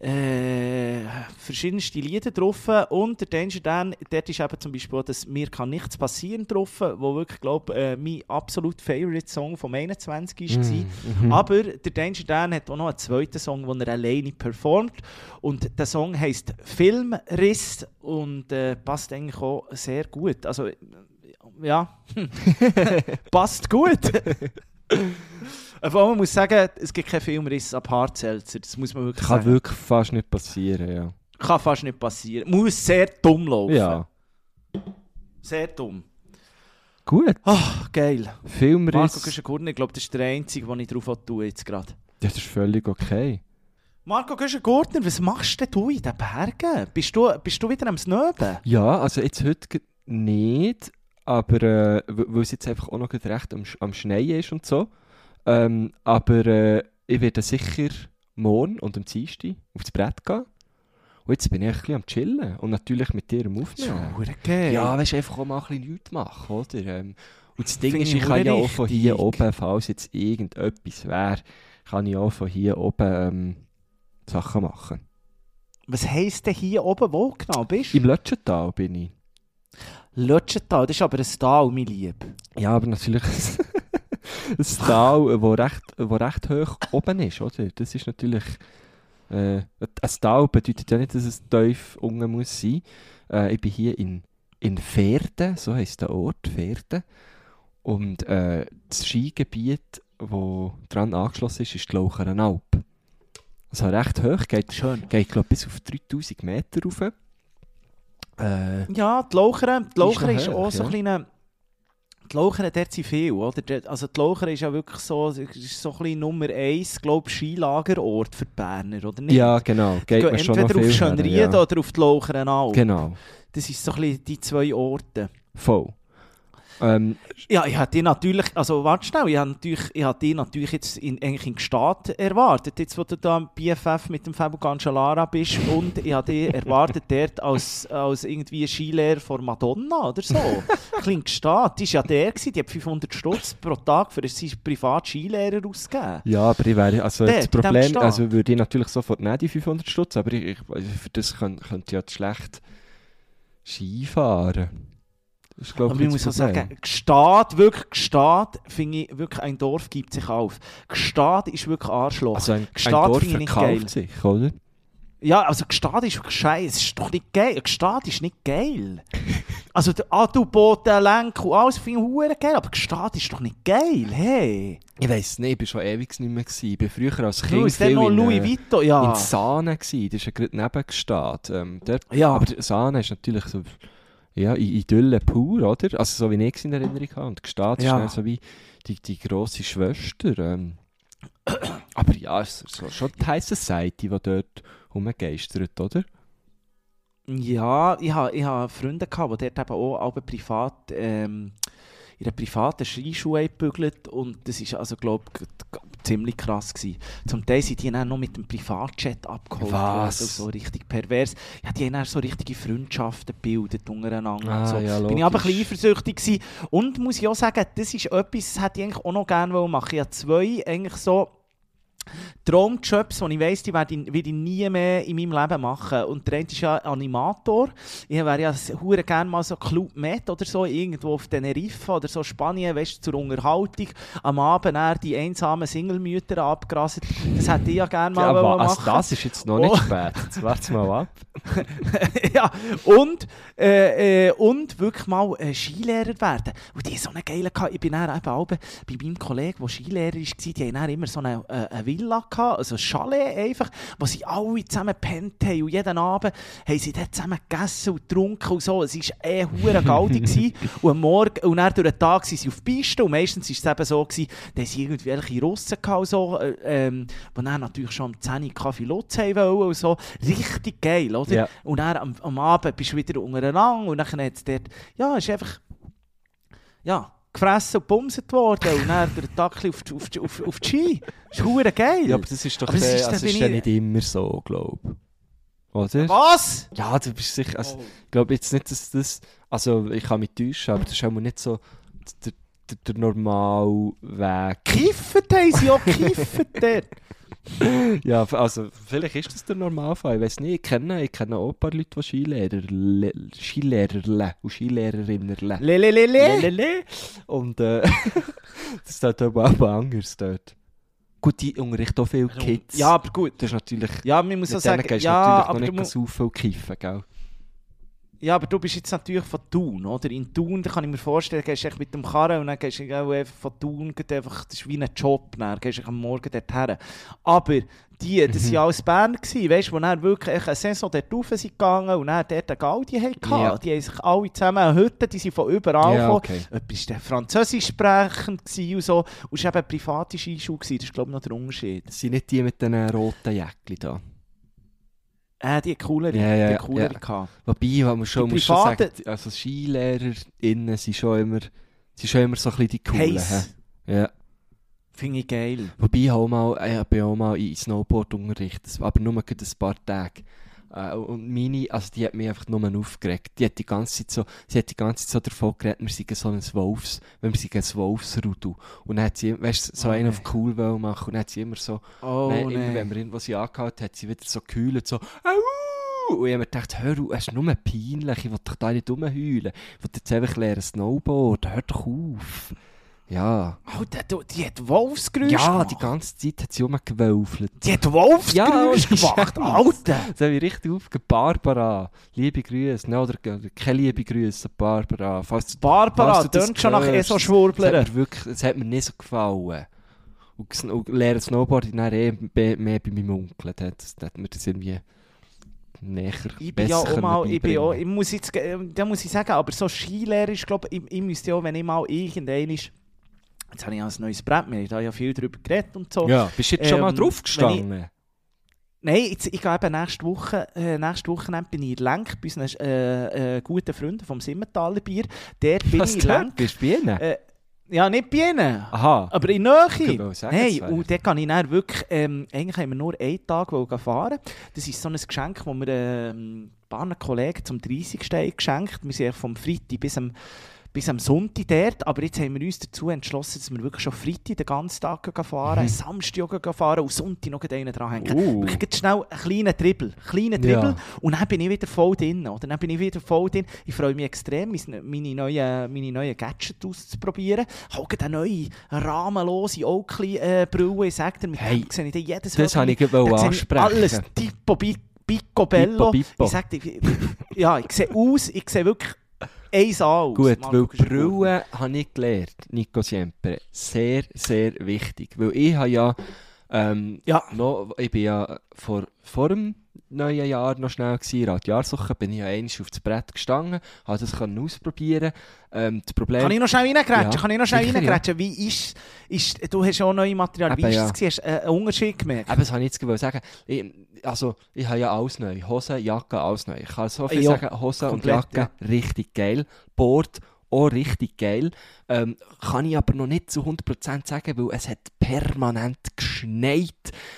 S2: äh, verschiedenste Lieder drauf und der Danger Dan, dort ist eben zum Beispiel auch das «Mir kann nichts passieren» drauf, wo wirklich, glaube äh, mein absolut Favorite Song vom 21 war.
S1: Mhm.
S2: Aber der Danger Dan hat auch noch einen zweiten Song, den er alleine performt und der Song heisst «Filmriss» und äh, passt eigentlich auch sehr gut. Also, äh, ja, *laughs* passt gut. *laughs* Aber man muss sagen, es gibt keinen Filmriss ab Hartzelzer, das muss man wirklich
S1: Kann
S2: sagen.
S1: wirklich fast nicht passieren, ja.
S2: Kann fast nicht passieren. Muss sehr dumm laufen.
S1: Ja.
S2: Sehr dumm.
S1: Gut.
S2: Ach, geil. Marco
S1: Filmriss.
S2: Güschen-Gurtner, ich glaube, das ist der einzige, den ich drauf tue jetzt gerade.
S1: Das ist völlig okay.
S2: Marco Güschen-Gurtner, was machst denn du in den Bergen? Bist du, bist du wieder am Snöben?
S1: Ja, also jetzt heute nicht, aber äh, weil es jetzt einfach auch noch recht am, am Schneien ist und so. Ähm, aber äh, ich werde sicher morgen und am Dienstag aufs Brett gehen. Und jetzt bin ich ein bisschen am Chillen und natürlich mit dir am Aufnehmen.
S2: Geil.
S1: Ja, weißt du, einfach auch mal ein bisschen nichts machen, oder? Ähm, und das Ding
S2: Finde
S1: ist,
S2: ich
S1: kann ja auch von hier oben, falls jetzt irgendetwas wäre, kann ich auch von hier oben ähm, Sachen machen.
S2: Was heisst denn hier oben? Wo genau bist du?
S1: Im Lötschental bin ich.
S2: Lötschental, das ist aber ein Tal, mein Lieb.
S1: Ja, aber natürlich *laughs* ein Tal, wo recht, wo recht hoch oben ist, oder? Das ist natürlich... Äh, ein Tal bedeutet ja nicht, dass es tief unten muss sein. Äh, ich bin hier in, in Verden, so heisst der Ort, Verden. Und äh, das Skigebiet, das daran angeschlossen ist, ist die Laucherenalp. Also recht hoch, geht,
S2: Schön.
S1: geht glaube bis auf 3000 Meter rauf. Äh,
S2: Ja, die Laucheren, die Laucheren ist
S1: hoch,
S2: auch so
S1: ja.
S2: ein kleiner... Die Laucheren, dort sind viel, oder? Also die Laucheren ist ja wirklich so, ist so ein Nummer 1, glaube ich, Skilagerort für die Berner, oder nicht?
S1: ja, genau. Geht mir schon
S2: entweder auf
S1: viel her,
S2: Schönried
S1: ja.
S2: oder auf die Laucherenalp.
S1: Genau,
S2: Das sind so ein bisschen die zwei Orte.
S1: voll. Ähm,
S2: Ja, ich hätte die natürlich, also warte schnell, ich habe natürlich, ich hätte die natürlich jetzt in, eigentlich in Gstaad erwartet, jetzt wo du da im BFF mit dem Fabio Cancellara bist und ich hätte die *laughs* erwartet dort als, als irgendwie Skilehrer von Madonna oder so. *laughs* Klingt Gstaad, die war ja der, gewesen, die hat 500 Stutz pro Tag für seinen privaten Skilehrer ausgegeben.
S1: Ja, aber ich wäre, also
S2: Dort,
S1: das Problem, also würde ich natürlich sofort nicht die 500 Stutz, aber ich, ich, für das könnte, könnte ich ja schlecht Skifahren. Ist, glaube
S2: Aber ich muss auch sagen, Gstaad, wirklich Gstaad, finde ich, wirklich ein Dorf gibt sich auf. Gstaad ist wirklich Arschloch.
S1: Also ein, ein
S2: Gstaad
S1: Dorf
S2: finde ich nicht geil.
S1: sich, oder?
S2: Ja, also Gstaad ist wirklich scheiße. Es ist doch nicht geil. Gstaad ist nicht geil. *laughs* Also der Adelboden, Lenk und alles finde ich hure geil, aber Gstaad ist doch nicht geil. Hey.
S1: Ich weiss nicht, ich war schon ewig nicht mehr. Gewesen. Ich war früher als Kind
S2: ist dann
S1: viel
S2: noch
S1: in,
S2: Louis
S1: äh,
S2: ja.
S1: in Sahne gewesen. Das ist ja gerade neben Gstaad. Ähm, dort,
S2: ja.
S1: Aber Sahne ist natürlich so, ja, Idylle pur, oder? Also so wie ich es in Erinnerung habe. Und Gstaad
S2: Ja.
S1: so wie die, die grosse Schwester. Ähm. *clears throat* Aber ja, es ist so, schon die High Society, die dort rumgeistert, oder?
S2: Ja, ich habe ich ha Freunde gehabt, die dort eben auch alle privat ähm, in einer privaten Skischule gebügelt und das ist also, glaube ich, ziemlich krass gewesen. Zum Teil sind die dann noch mit dem Privatjet abgeholt
S1: Was?
S2: worden, so richtig pervers. Ja, die haben dann so richtige Freundschaften gebildet untereinander
S1: Ah,
S2: so.
S1: ja,
S2: Bin ich aber ein bisschen eifersüchtig gewesen. Und muss ich auch sagen, das ist etwas, das hätte ich eigentlich auch noch gerne machen. Ich habe zwei eigentlich so Traumjobs, die ich weiss, die werde ich, werde ich nie mehr in meinem Leben machen. Und der eine ist ja Animator. Ich wäre ja hure gerne mal so Club Med oder so, irgendwo auf Teneriffa oder so Spanien, weißt zur Unterhaltung. Am Abend dann die einsamen Single-Mütter abgerasselt. Das hätte ich ja gerne mal
S1: Ja, aber also
S2: machen.
S1: das ist jetzt noch nicht
S2: Oh.
S1: spät. Jetzt warte mal ab. *laughs*
S2: ja, und, äh, äh, und wirklich mal äh, Skilehrer werden. Und die so eine geile. Ich bin dann eben auch bei meinem Kollegen, der Skilehrer war, die haben immer so eine, äh, eine Villa gehabt, also ein Chalet einfach, wo sie alle zusammen gepennt haben. Und jeden Abend haben sie dort zusammen gegessen und getrunken und so. Es war eh hure galdig. gewesen. *laughs* und am Morgen, und dann durch den Tag sind sie auf die Piste. Und meistens war es eben so, gewesen, dass sie irgendwelche Russen gehabt, und so, äh, ähm, die dann natürlich schon am 10 Uhr Kaffee Lutz haben wollen und so. Richtig geil, oder?
S1: Ja.
S2: Und dann am, am Abend bist du wieder untereinander und dann hat es dort, ja, ist einfach, ja, gefressen und bumset worden und dann der Tag auf, die- auf, die- auf, auf die Ski. Ist hure geil.
S1: Ja, aber das ist doch
S2: Aber
S1: äh,
S2: ist-
S1: also ist ja
S2: ich-
S1: nicht immer so, glaube ich. Oder?
S2: Was?
S1: Ja, du bist sicher. Also,
S2: Oh.
S1: Ich glaube jetzt nicht, dass das. Also, ich kann mich täuschen, aber das ist auch nicht so der, der, der normale Weg.
S2: Kiffen haben sie auch, kiffen dort. *laughs*
S1: ja, also vielleicht ist das der Normalfall, ich weiß nicht, ich kenne, ich kenne auch ein paar Leute, die Skilehrer, Le, Skilehrerle und Skilehrerinnen
S2: Lelelele.
S1: Lelele. Und äh, *laughs* das ist dort aber auch anders dort. Gut, die unterrichten auch viele Kids.
S2: Ja, aber gut.
S1: Das ist natürlich,
S2: Ja, man muss auch sagen, ja,
S1: natürlich
S2: aber
S1: noch
S2: du,
S1: nicht
S2: mu-
S1: saufen und kiffen, gell?
S2: Ja, aber du bist jetzt natürlich von Thun, oder? In Thun, da kann ich mir vorstellen, gehst du echt mit dem Karren und dann gehst du auch einfach von Thun, geht einfach, das ist wie ein Job, dann gehst du am Morgen dorthin. Aber die, das
S1: Mhm.
S2: waren alles Bern, weißt du, die dann wirklich eine Saison dort rauf sind gegangen und dann dort eine Gaudi hatten.
S1: Ja.
S2: Die haben sich alle zusammen Hütte, die sind von überall
S1: Ja,
S2: gekommen.
S1: okay.
S2: Jemand war Französisch sprechend und so. Und es war eben eine private Skischule, das ist glaube ich noch der Unterschied.
S1: Das sind nicht die mit den roten Jäckchen da.
S2: Äh, die coolere,
S1: Ja, ja,
S2: die coolere
S1: ja.
S2: gehabt.
S1: Wobei, man muss schon,
S2: Die
S1: muss schon sagen, also SkilehrerInnen sind schon immer, sind schon immer so ein bisschen die coolen.
S2: Heiss.
S1: Ja.
S2: Finde ich geil.
S1: Wobei ich auch mal, ich ja auch mal in Snowboard-Unterricht, das- aber nur ein paar Tage. Äh, und meine, also die hat mich einfach nur aufgeregt. Die hat die ganze Zeit so, sie hat die ganze Zeit so davon geredet, wir seien so ein Wolfs, wenn wir seien ein Wolfsrudel. Und dann hat sie, weißt du, so
S2: Oh,
S1: einen
S2: nee.
S1: auf cool wollen machen und dann hat sie immer so,
S2: Oh,
S1: Nein,
S2: nee.
S1: immer wenn wir irgendwo sie angehalten hat, sie wieder so gehüllt, so «Au!» Und ich habe mir gedacht, hör auf, es ist nur peinlich, ich will doch da nicht rumheulen. Ich will jetzt einfach lernen Snowboard, hör doch auf. Ja.
S2: Alter, du, die hat Wolfsgeräusche
S1: Ja,
S2: gemacht.
S1: die ganze Zeit hat sie rumgewölfelt.
S2: Die hat Wolfsgeräusche *laughs*
S1: ohne
S2: gemacht. Alter.
S1: Das habe ich richtig aufgegeben. Barbara, liebe Grüße. Nein, oder, oder keine liebe Grüße, Barbara. Falls du,
S2: Barbara,
S1: falls du das
S2: tönt schon nach
S1: hörst, Das
S2: ESO-Schwurbler.
S1: hat, mir wirklich, das hat mir nicht so gefallen. Und, und lernen Snowboard dann eh mehr bei meinem Onkel. Das, das, hat mir das irgendwie näher
S2: Ich bin ja auch mal, ich bin ja auch, ich muss jetzt, da muss ich sagen, aber so Skilehrer ist, glaube ich, ich müsste ja auch, wenn ich mal irgendein ist, jetzt habe ich ein neues Brett, wir haben da ja viel drüber geredet und so.
S1: Ja, bist du jetzt schon mal
S2: Ähm,
S1: drauf gestanden?
S2: Nein, jetzt, ich gehe eben nächste Woche, äh, nächste Wochenende bin ich in Lenk, bei unseren äh, äh, guten Freunden vom Simmentaler Bier. Dort bin
S1: Was
S2: ich in? Lenk.
S1: Bist du bei ihnen?
S2: Äh, ja, nicht bei ihnen.
S1: Aha.
S2: Aber in Nähe. Hey,
S1: wäre-
S2: und dort kann ich dann wirklich, ähm, eigentlich haben wir nur einen Tag fahren. Das ist so ein Geschenk, das wir ähm, ein paar Kollegen zum 30. haben geschenkt Wir sind vom Freitag bis am, bis am Sonntag dort, aber jetzt haben wir uns dazu entschlossen, dass wir wirklich schon Freitag den ganzen Tag fahren,
S1: Mhm.
S2: Samstag fahren und Sonntag noch einen dranhängen.
S1: Uh.
S2: Wirklich schnell einen kleinen Dribbel, kleinen
S1: Ja.
S2: Dribbel und dann bin ich wieder voll drin. Oder? Dann bin ich wieder voll drin. Ich freue mich extrem, meine neuen, meine neuen Gadgets auszuprobieren. Ich habe eine neue rahmenlose Oakley-Brille. Ich sage dir, mit
S1: Hey,
S2: dem sehe ich jedes
S1: das
S2: Mal-
S1: wollte ich gerade ansprechen.
S2: Alles tipo, bi- picobello.
S1: Bippo.
S2: Ich sage dir, ja, ich sehe aus, ich sehe wirklich eins aus.
S1: Gut, weil. Brillen habe ich gelernt, Nico Siempre, sehr, sehr wichtig. Weil ich habe ja, ähm,
S2: Ja.
S1: noch, ich bin ja vor, vor dem neuen Jahr noch schnell gewesen, Radjahrsuche, bin ich ja einmal auf das Brett gestanden, habe das können ausprobieren. Ähm, das Problem...
S2: Kann ich noch schnell reingrätschen?
S1: Ja,
S2: Kann ich noch schnell reingrätschen? Wie ist, ist, du hast ja auch neue Material. Wie
S1: Eben,
S2: ist
S1: ja.
S2: es gewesen? Hast du äh, einen Unterschied gemerkt?
S1: Eben, das wollte ich jetzt sagen. Ich, also, ich habe ja alles neu. Hose, Jacke, alles neu. Ich kann so viel
S2: Ja,
S1: sagen, Hose und Jacke, richtig geil. Board, auch richtig geil. Ähm, kann ich aber noch nicht zu 100% sagen, weil es hat permanent geschneit.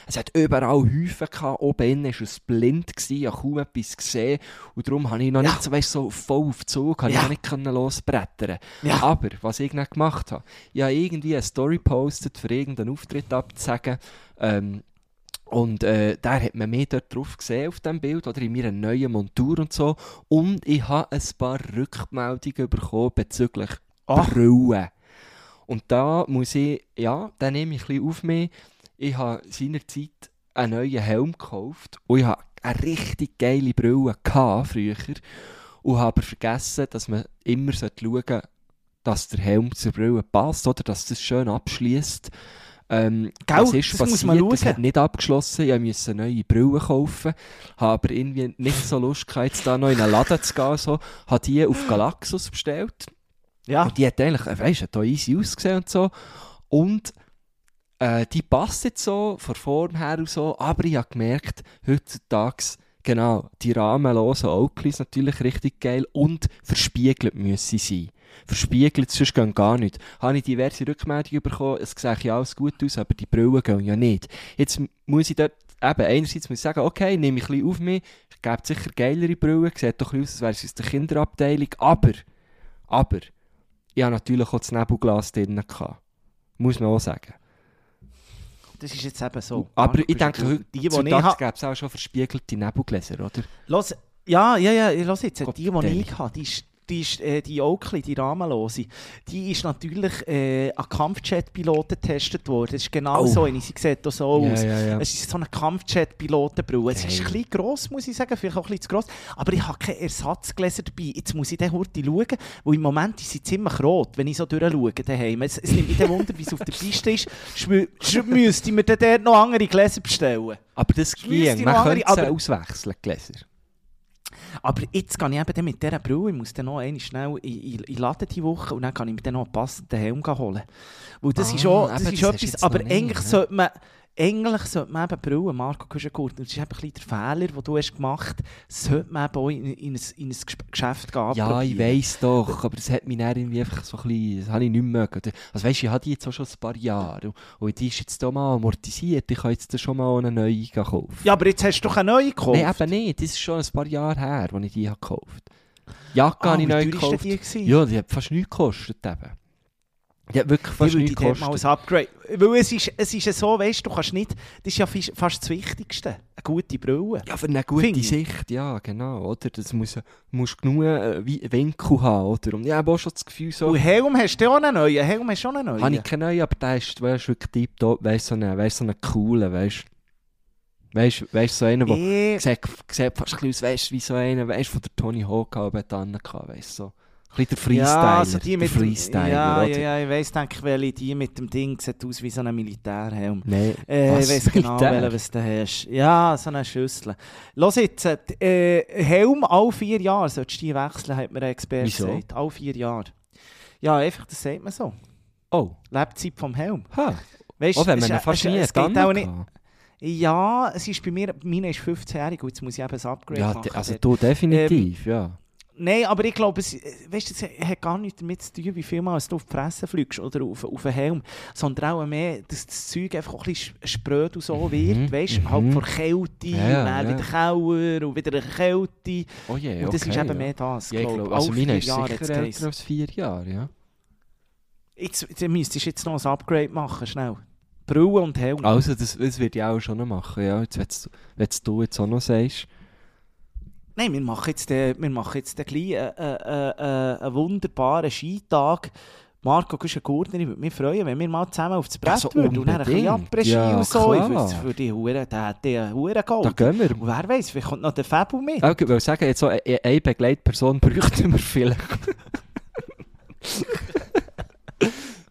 S1: Es hat überall Häufen gehabt. Oben innen war es blind, gewesen, ich habe kaum etwas gesehen. Und darum habe ich noch
S2: Ja.
S1: nicht so, weißt, so voll auf Zug, habe
S2: Ja.
S1: ich noch nicht können losbrettern.
S2: Ja.
S1: Aber, was ich nicht gemacht habe, ich habe irgendwie eine Story gepostet, für irgendeinen Auftritt abzusagen. Ähm, und äh, der hat man mich dort drauf gesehen auf dem Bild oder in meiner neuen Montur und so. Und ich habe ein paar Rückmeldungen bekommen bezüglich
S2: Ach.
S1: Brillen. Und da muss ich, ja, da nehme ich ein bisschen auf mich. Ich habe seinerzeit einen neuen Helm gekauft und ich habe eine richtig geile Brille gehabt, früher und habe aber vergessen, dass man immer schauen sollte, dass der Helm zur Brille passt oder dass das schön abschließt. Ähm,
S2: Gell?
S1: was ist
S2: Das
S1: passiert?
S2: muss
S1: Das hat nicht abgeschlossen. Ich musste neue Brillen kaufen, habe aber irgendwie nicht so Lust gehabt, jetzt da noch in einen Laden zu gehen. So. Habe die auf Galaxus bestellt.
S2: Ja.
S1: Und die hat eigentlich, äh, weisst du, hat easy ausgesehen und so. Und äh, die passt jetzt so, von Form her und so. Aber ich habe gemerkt, heutzutage, genau, die rahmenlosen Oakleys natürlich richtig geil und verspiegelt müssen sie sein. Verspiegelt, sonst gehen gar nicht. Habe ich diverse Rückmeldungen bekommen, es sieht ja alles gut aus, aber die Brillen gehen ja nicht. Jetzt muss ich dort, eben, einerseits muss ich sagen, okay, nehme ich ein bisschen auf mich, ich gebe sicher geilere Brillen, sieht doch ein bisschen aus, als wäre es aus der Kinderabteilung, aber, aber, ich habe natürlich auch das Nebelglas drin gehabt. Muss man auch sagen.
S2: das ist jetzt eben so.
S1: Aber
S2: Marco
S1: ich denke, heute
S2: die, die ich
S1: gäbe es auch schon verspiegelte Nebelgläser, oder?
S2: Los, ja, ja, ja, los jetzt. Die, die
S1: Deli.
S2: ich habe, die ist, die, ist, äh, die Oakley, die rahmenlose, die ist natürlich äh, an Kampfjet-Piloten getestet worden. Das ist genau
S1: Oh.
S2: so, eine. sie sieht auch so aus.
S1: ja, ja.
S2: Es ist so eine Kampfjet-Pilotenbrille. Es ist ein bisschen gross, muss ich sagen, vielleicht auch ein bisschen zu gross. Aber ich habe keine Ersatzgläser dabei. Jetzt muss ich dann heute schauen, weil im Moment ist sie ziemlich rot, wenn ich so durchschaue daheim. Es, es nimmt mich Wunder, wie es auf der Piste ist. Müsste ich mir dort noch andere Gläser bestellen.
S1: Aber das ging, man könnte sie
S2: aber-
S1: auswechseln, Gläser.
S2: Aber jetzt gehe ich eben mit dieser Brille, ich muss dann noch einmal schnell in, in, in Laden diese Woche und dann kann ich mir dann noch einen passenden Helm holen. Weil das
S1: Ah,
S2: ist das
S1: du
S2: etwas, aber eigentlich
S1: ne?
S2: sollte man, eigentlich sollte man eben Brillen, Marco Kuschengurt, das ist eben ein bisschen der Fehler, den du hast gemacht hast, sollte man eben auch in, in, ein, in ein Ges- Geschäft gehen.
S1: Ja, ich weiss doch, aber das hat mich dann irgendwie einfach so ein bisschen, das habe ich nicht mehr mögen. Also weißt du, ich habe die jetzt auch schon ein paar Jahre und- die ist jetzt hier mal amortisiert, ich kann jetzt schon mal eine neue kaufen.
S2: Ja, aber jetzt hast du doch eine neue gekauft.
S1: Nein, eben nicht, das ist schon ein paar Jahre her, als ich die habe gekauft Jacke
S2: ah,
S1: habe ich neu gekauft.
S2: die?
S1: Ja, die hat fast nichts gekostet eben. Hat wirklich fast nichts
S2: dort mal. Upgrade. Weil es ist, es ist ja so, weißt du, du kannst nicht, das ist ja fast das Wichtigste, eine gute Brille.
S1: Ja, für eine gute
S2: Finde ich.
S1: Sicht, ja, genau, oder? Das muss, muss genug äh, Wi- Winkel haben, oder? Und ich habe auch schon das Gefühl, so...
S2: Und Helm hast du auch einen neuen, Helm hast du auch einen neuen.
S1: Habe ich keinen neuen, aber der ist, weißt, wirklich tiptop, weißt so einen, weißt, so einen coolen, weißt Weißt weißt, so einen, der
S2: Ich-
S1: sieht, sieht fast ein bisschen aus, weißt, wie so einer, weißt von der Tony Hawk dran gehabt, weißt so. Ein bisschen der Freestyler,
S2: Ja, also die mit
S1: Freestyler,
S2: ja, ja, ja, ich weiss, denke ich, welche die mit dem Ding sieht aus wie so ein Militärhelm.
S1: Nein,
S2: Äh,
S1: was?
S2: ich weiss genau, welchen was du hast. Ja, so eine Schüssel. Los jetzt, äh, Helm alle vier Jahre solltest du die wechseln, hat mir ein Experte
S1: Wieso?
S2: gesagt. Alle vier Jahre. Ja, einfach, das sagt man so.
S1: Oh,
S2: Lebzeit vom Helm.
S1: ha.
S2: Weißt,
S1: Auch wenn
S2: es
S1: man
S2: ist-
S1: fast
S2: es-
S1: nie
S2: es geht auch nicht. Ja, es ist bei mir, meine ist 15-jährig und jetzt muss ich eben ein Upgrade
S1: Ja,
S2: machen.
S1: also du definitiv, ja.
S2: Nein, aber ich glaube, es, weißt, es hat gar nichts damit zu tun, wie viel Mal du auf die Fresse fliegst oder auf, auf den Helm, sondern auch mehr, dass das Zeug einfach auch ein bisschen spröd und so
S1: Mhm,
S2: wird, weißt du,
S1: mhm.
S2: halt vor Kälte,
S1: Ja,
S2: dann
S1: ja.
S2: wieder Kauer und wieder eine Kälte.
S1: Oh je,
S2: und das
S1: okay,
S2: ist eben
S1: ja.
S2: mehr das,
S1: Ja, ich
S2: glaub.
S1: glaube, also
S2: Alle
S1: meine ist
S2: Jahre
S1: sicher älter als vier Jahre, ja.
S2: Jetzt, jetzt müsstest du jetzt noch ein Upgrade machen, schnell. Brille und Helm.
S1: Also, das, das würde ich auch schon noch machen, ja. Jetzt, wenn du jetzt auch noch sagst.
S2: Nein, wir machen jetzt den, wir machen jetzt den gleich äh, äh, äh, einen wunderbaren Skitag. Marco Güschen-Gurtner, ich würde mich freuen, wenn wir mal zusammen aufs Brett
S1: Also
S2: würden und dann ein bisschen. Après-Ski
S1: Ja,
S2: und so. Ich
S1: klar.
S2: würde für die Hure, der hat den Hure
S1: Da
S2: Gold.
S1: gehen wir.
S2: Und wer weiß, vielleicht kommt noch der Fabu mit.
S1: Ich will sagen, jetzt so eine, eine Begleitperson *laughs* bräuchten wir vielleicht. *laughs*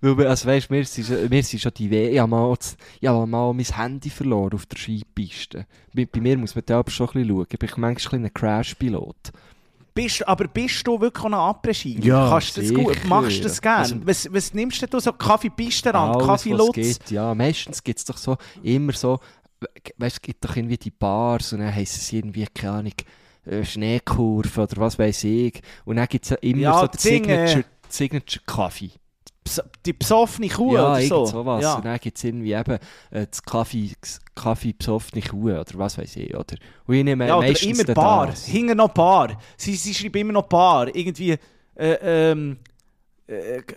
S1: Weil, wir- also weißt, wir sind, schon- wir sind schon die We ich habe mal, ich habe mal mein Handy verloren auf der Skipiste. Bei, bei mir muss man da aber schon ein bisschen schauen. Ich bin manchmal ein Crash-Pilot.
S2: Bist, aber bist du wirklich noch ein Après-Ski?
S1: Ja,
S2: Kannst du das
S1: sicher.
S2: gut? Machst du das gerne?
S1: Also-
S2: was, was nimmst du so? Kaffee-Pistenrand,
S1: Alles,
S2: Kaffee Lutz?
S1: gibt, ja. Meistens gibt es doch so, immer so, weißt, es gibt doch irgendwie die Bars und dann heisst es irgendwie, keine Ahnung, äh, Schneekurve oder was weiß ich. Und dann gibt es ja immer
S2: Ja,
S1: so den Signature, Signature Kaffee.
S2: Die besoffene Kuh
S1: ja,
S2: oder so?
S1: sowas.
S2: Ja.
S1: Und dann gibt es irgendwie eben äh, das Kaffee, Kaffee besoffene Kuh oder was weiß ich. Oder? Und ich nehme
S2: Ja, oder immer Bar.
S1: das.
S2: Hinten noch Bar. Sie, sie schreiben immer noch Bar. Irgendwie, äh, ähm, äh, g-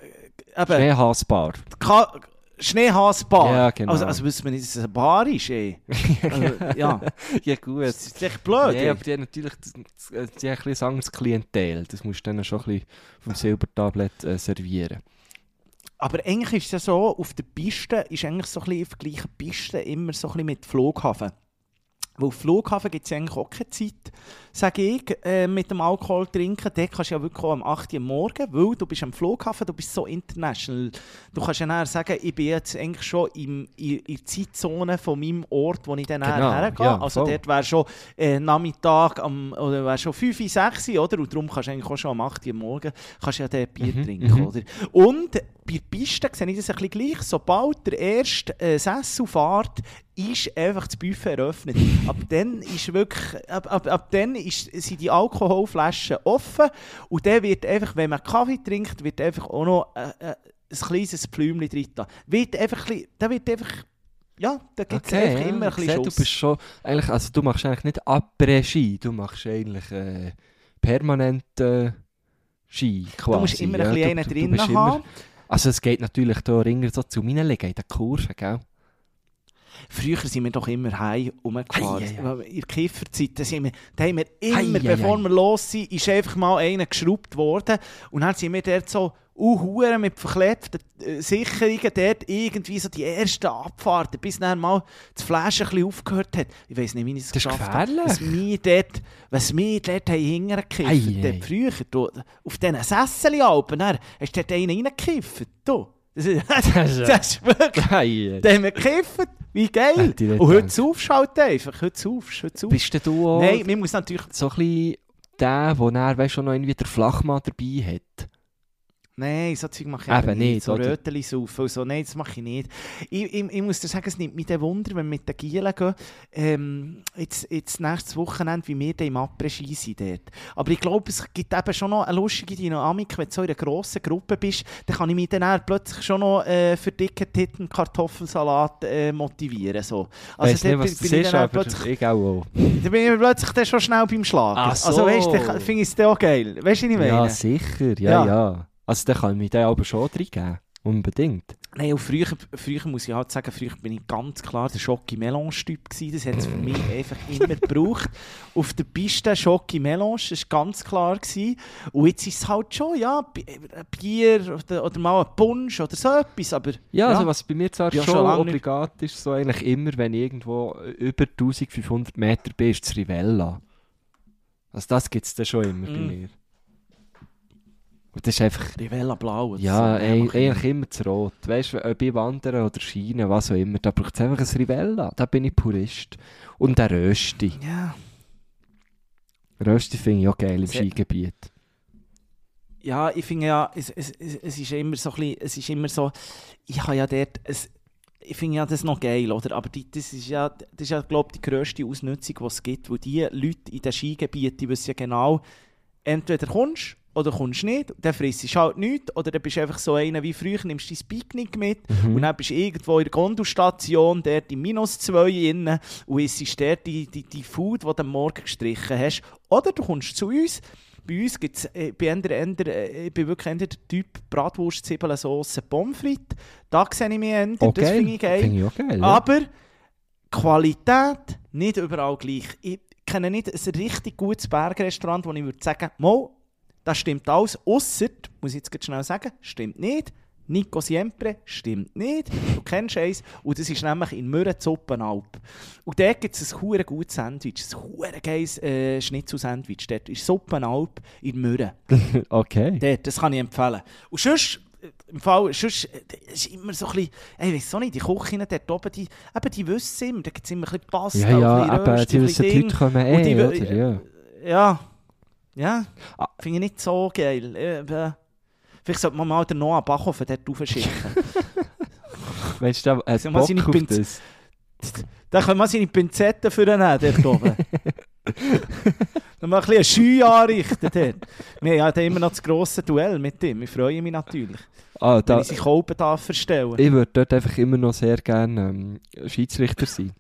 S2: eben,
S1: Schneehasbar.
S2: Ka Schneehasbar.
S1: Ja, genau.
S2: Also, also wissen wir nicht, dass es eine Bar ist, *laughs* ey. Also, ja, *laughs*
S1: ja gut.
S2: das ist echt blöd,
S1: Ja,
S2: ey.
S1: aber die haben natürlich das, die haben ein bisschen anderes Klientel. Das musst du dann schon ein bisschen vom Silbertablett äh, servieren.
S2: Aber eigentlich ist es ja so, auf der Piste ist eigentlich so ein bisschen vergleichen Piste immer so ein bisschen mit Flughafen. Weil auf Flughafen gibt es ja eigentlich auch keine Zeit, sage ich, äh, mit dem Alkohol trinken. Dort kannst du ja wirklich auch am 8 Uhr morgen, weil du bist am Flughafen, du bist so international. Du kannst ja nachher sagen, ich bin jetzt eigentlich schon im, in, in der Zeitzone von meinem Ort, wo ich dann
S1: Genau,
S2: hergehe.
S1: ja,
S2: also
S1: voll.
S2: dort wäre schon äh, Nachmittag, am, oder wäre schon 5, 6 oder? Und darum kannst du eigentlich auch schon am 8 Uhr morgen kannst ja dort Bier
S1: Mhm,
S2: trinken,
S1: mhm.
S2: oder? Und bei der Piste sehe ich das ein bisschen gleich. Sobald der erste äh, Sessel fährt, ist einfach das Buffet eröffnet. *laughs* ab dann ist wirklich, ab, ab, ab dann ist, sind die Alkoholflaschen offen und dann wird einfach, wenn man Kaffee trinkt, wird einfach auch noch äh, äh, ein kleines Pflümchen drin. da. Wird einfach, da wird einfach, ja, da gibt es einfach
S1: ja,
S2: immer ein bisschen
S1: sehe,
S2: Schuss.
S1: du bist schon, eigentlich, also du machst eigentlich nicht Après-Ski, du machst eigentlich äh, permanent äh, Ski quasi.
S2: Du musst immer
S1: ja.
S2: ein bisschen einen
S1: du, du,
S2: drin haben.
S1: Immer, also es geht natürlich da ringer so zu meinen liegen in der Kurve, gell?
S2: Früher sind wir doch immer heim rumgefahren.
S1: Hei, hei,
S2: In der Kifferzeit, da, sind wir, da haben wir immer,
S1: Hei, hei,
S2: bevor
S1: hei.
S2: wir los sind, ist einfach mal einer geschraubt worden. Und dann sind wir dort so uh, mit verklebten äh, Sicherungen dort irgendwie so die ersten Abfahrten, bis dann mal das Flash ein bisschen aufgehört hat. Ich weiß nicht, wie ich es geschafft habe. Was wir dort, was wir dort hingekifft haben. Früher, du, auf diesen Sesseln-Alpen, dann hast du dort einen reingekifft. Du. Das ist, *laughs*
S1: Das ist-
S2: das ist wirklich...
S1: Hey,
S2: Da haben wir gekifft. Wie geil. Und heute halt einfach. Heute saufst heute saufst.
S1: bist du auch
S2: Nein, man muss natürlich...
S1: so ein bisschen der, der dann, weißt, schon noch irgendwie der Flachmann dabei hat?
S2: Nein, so Zeug mache ich
S1: Eben
S2: eben nicht. So? Röteli saufen und so. Nein, das mache ich nicht. Ich, ich, ich muss dir sagen, es nimmt mich dann Wunder, wenn wir mit den Gielen gehen. Ähm, jetzt, jetzt nächstes Wochenende, wie wir dann im Après-Ski sind dort. Aber ich glaube, es gibt eben schon noch eine lustige Dynamik, wenn du so in einer grossen Gruppe bist, dann kann ich mich dann plötzlich schon noch äh, für dicke Titten Kartoffelsalat äh, motivieren. So.
S1: Also Weiss nicht, was
S2: bin-
S1: das
S2: bin ich
S1: ist, aber
S2: plötzlich
S1: ich auch.
S2: dann bin ich plötzlich dann schon schnell beim Schlagen.
S1: Ach so.
S2: Also weißt du, finde ich es auch geil. Weißt du, was ich meine?
S1: Ja, sicher, ja,
S2: Ja.
S1: ja. Also da kann ich mich dann aber schon reingeben. Unbedingt.
S2: Nein, und früher, früher muss ich halt sagen, früher bin ich ganz klar der Schocki-Melange-Typ gewesen. Das hat es für mich einfach immer gebraucht. Auf der Piste Schocki-Melange, das war ganz klar. Gewesen. Und jetzt ist es halt schon, ja, ein Bier oder, oder mal ein Punsch oder so etwas, aber...
S1: Ja, also was bei mir zwar
S2: Ja,
S1: schon,
S2: schon
S1: obligat ist, so eigentlich immer, wenn ich irgendwo über 1500 Meter bin, ist das Rivella. Also das gibt es dann schon immer bei
S2: Mm.
S1: mir. Und das ist einfach...
S2: Rivella Blau
S1: Ja, ey, eigentlich immer zu rot. Weißt du, ob ich wandern oder Schienen, was auch immer, da braucht es einfach ein Rivella. Da bin ich Purist. Und ein Rösti.
S2: Ja.
S1: Rösti finde ich auch geil im Skigebiet.
S2: Ja, ich finde ja, es, es, es, es ist immer so ein bisschen, es ist immer so, ich habe ja dort, es, ich finde ja das noch geil, oder? Aber die, das ist ja, das ist ja, glaube ich, die grösste Ausnutzung, die es gibt, wo die Leute in den Skigebieten, die wissen ja genau, entweder kommst oder kommst nicht, dann frisst du halt nichts, oder dann bist du einfach so einer wie früher, nimmst dein Picknick mit
S1: Mhm.
S2: und dann bist du irgendwo in der Gondelstation, dort in minus 2 innen und isst dort die, die, die Food, die du am Morgen gestrichen hast. Oder du kommst zu uns. Bei uns gibt es, äh, äh, ich bin wirklich eher der Typ Bratwurst, Zwiebeln, Sauce, Pommes frites. Da sehe ich mich eher, das
S1: Okay,
S2: finde ich geil.
S1: Finde ich auch geil. ja.
S2: Aber Qualität nicht überall gleich. Ich kenne nicht ein richtig gutes Bergrestaurant, wo ich würde sagen, Mo, das stimmt alles, ausser, muss ich jetzt ganz schnell sagen, stimmt nicht. Nico Siempre stimmt nicht. Du kennst eins. Und das ist nämlich in Mürren Suppenalp. Und dort gibt es ein hure gutes Sandwich. Ein hure geiles äh, Schnitzel-Sandwich. Dort ist Suppenalp in Mürren. *laughs*
S1: Okay.
S2: Dort, das kann ich empfehlen. Und sonst, äh, im Fall, sonst, äh, es ist immer so ein bisschen, ey, ich weiss auch nicht, die Küchen dort oben, die, eben, die wissen immer, da gibt es immer ein bisschen Pasta,
S1: Ja,
S2: ein
S1: ja,
S2: bisschen
S1: aber
S2: Rösti,
S1: die
S2: ein
S1: wissen,
S2: bisschen
S1: die. Leute kommen
S2: die
S1: eh, oder? Ja.
S2: Ja, ja, finde ich nicht so geil. Äh, Vielleicht sollte man mal den Noah Bachhofen dort raufschicken. *laughs*
S1: Weißt du, er hat Bock auf
S2: Pinz-
S1: das.
S2: da können wir seine Pinzetten für ihn nehmen, dort oben. *laughs* Dann mal ein bisschen eine Scheu anrichten dort. Wir haben immer noch das grosse Duell mit ihm. Ich freue mich natürlich,
S1: Ah,
S2: wenn
S1: da,
S2: ich sich Kolben darf verstellen
S1: ich würde dort einfach immer noch sehr gerne ähm, Schiedsrichter sein.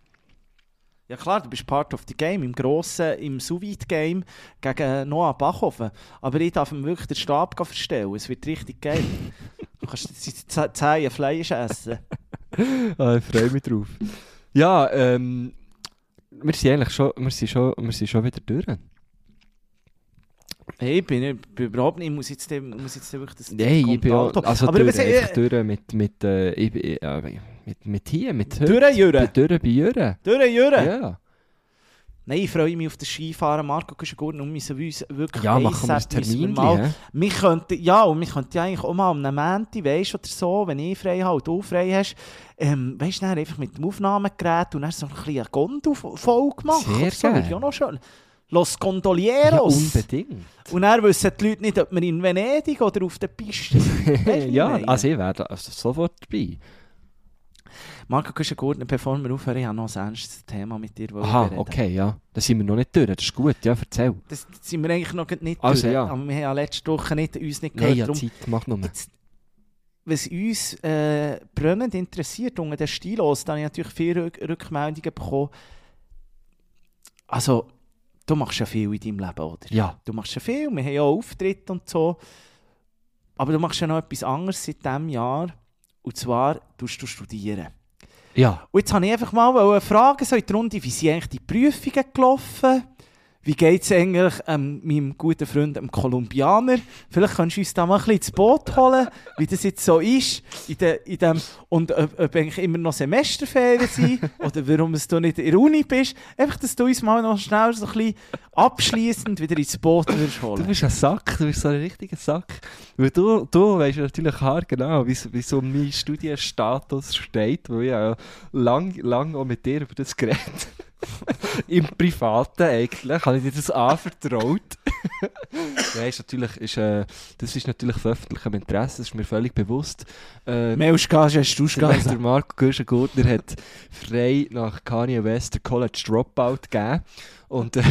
S2: Ja klar, du bist part of the game, im grossen, im sous game gegen Noah Bachhofen. Aber ich darf ihm wirklich den Stab verstellen. Es wird richtig geil. *laughs* du kannst jetzt z- zehn Fleisch essen. *laughs*
S1: Ah, ich freue mich drauf. Ja, ähm, wir sind eigentlich schon, wir sind schon, wir sind schon wieder durch.
S2: Hey, ich bin, ich bin überhaupt nicht, ich muss jetzt, ich muss jetzt wirklich das
S1: Nein, ich bin auch, also durch,
S2: äh,
S1: einfach durch mit, mit, äh, ich, bin- ja, mit, mit hier, mit heute. Durch bei Jürgen.
S2: Durchjürren.
S1: Ja.
S2: Nein, ich freue mich auf das Skifahren. Marco Guschengurten und wir müssen uns wirklich
S1: ja, machen wir ein
S2: ASAP müssen wir
S1: Termin. hä?
S2: Wir könnten, ja, und wir könnten ja eigentlich auch mal am Montag, weißt du, oder so, wenn ich frei habe und du frei hast, ähm, weißt du, einfach mit dem Aufnahmegerät und dann so ein bisschen eine Gondel-Folge machen.
S1: Sehr
S2: so,
S1: gerne.
S2: auch noch schön. Los
S1: Ja,
S2: Gondolieros.
S1: unbedingt.
S2: und dann wissen die Leute nicht, ob wir in Venedig oder auf der Piste sind. *laughs* Du,
S1: ja, also ich wäre also sofort dabei.
S2: Marco Guschengurten, bevor wir aufhören, ich habe noch ein ernstes Thema mit dir
S1: Aha, okay, ja. Da sind wir noch nicht durch, das ist gut, ja, erzähl.
S2: Das sind wir eigentlich noch nicht
S1: Also,
S2: durch,
S1: ja.
S2: aber wir haben ja letzte Woche nicht, uns nicht
S1: Nein,
S2: gehört.
S1: ja,
S2: Darum
S1: Zeit, mach nur.
S2: Jetzt, was uns äh, brennend interessiert unter den Stilos, da habe ich natürlich viele Rück Rückmeldungen bekommen. Also, du machst ja viel in deinem Leben, oder?
S1: Ja,
S2: Du machst ja viel, wir haben ja auch Auftritte und so. Aber du machst ja noch etwas anderes seit diesem Jahr. Und zwar tust du studieren.
S1: Ja.
S2: Und jetzt wollte ich einfach mal wollen fragen, so in der Runde, wie sind eigentlich die Prüfungen gelaufen? Wie geht es eigentlich ähm, meinem guten Freund, dem Kolumbianer? Vielleicht kannst du uns da mal ein bisschen ins Boot holen, wie das jetzt so ist. In de, in dem, und ob, ob eigentlich immer noch Semesterferien sind oder warum du nicht in der Uni bist. Einfach, dass du uns mal noch schnell so ein bisschen abschliessend wieder ins Boot
S1: Du
S2: holen.
S1: bist ein Sack, du bist so ein richtiger Sack. Weil du, du weißt natürlich haargenau, wie, wie so mein Studienstatus steht, weil ich ja lang, lang auch mit dir über das geredet Im Privaten eigentlich, habe ich dir das anvertraut. *laughs* Nein, ist natürlich, ist, äh, das ist natürlich von öffentlichem Interesse, das ist mir völlig bewusst. Äh,
S2: Melschgas, hast du
S1: der, der Marco Gürschen-Gurtner hat frei nach Kanye West der College Dropout gegeben. Und, äh,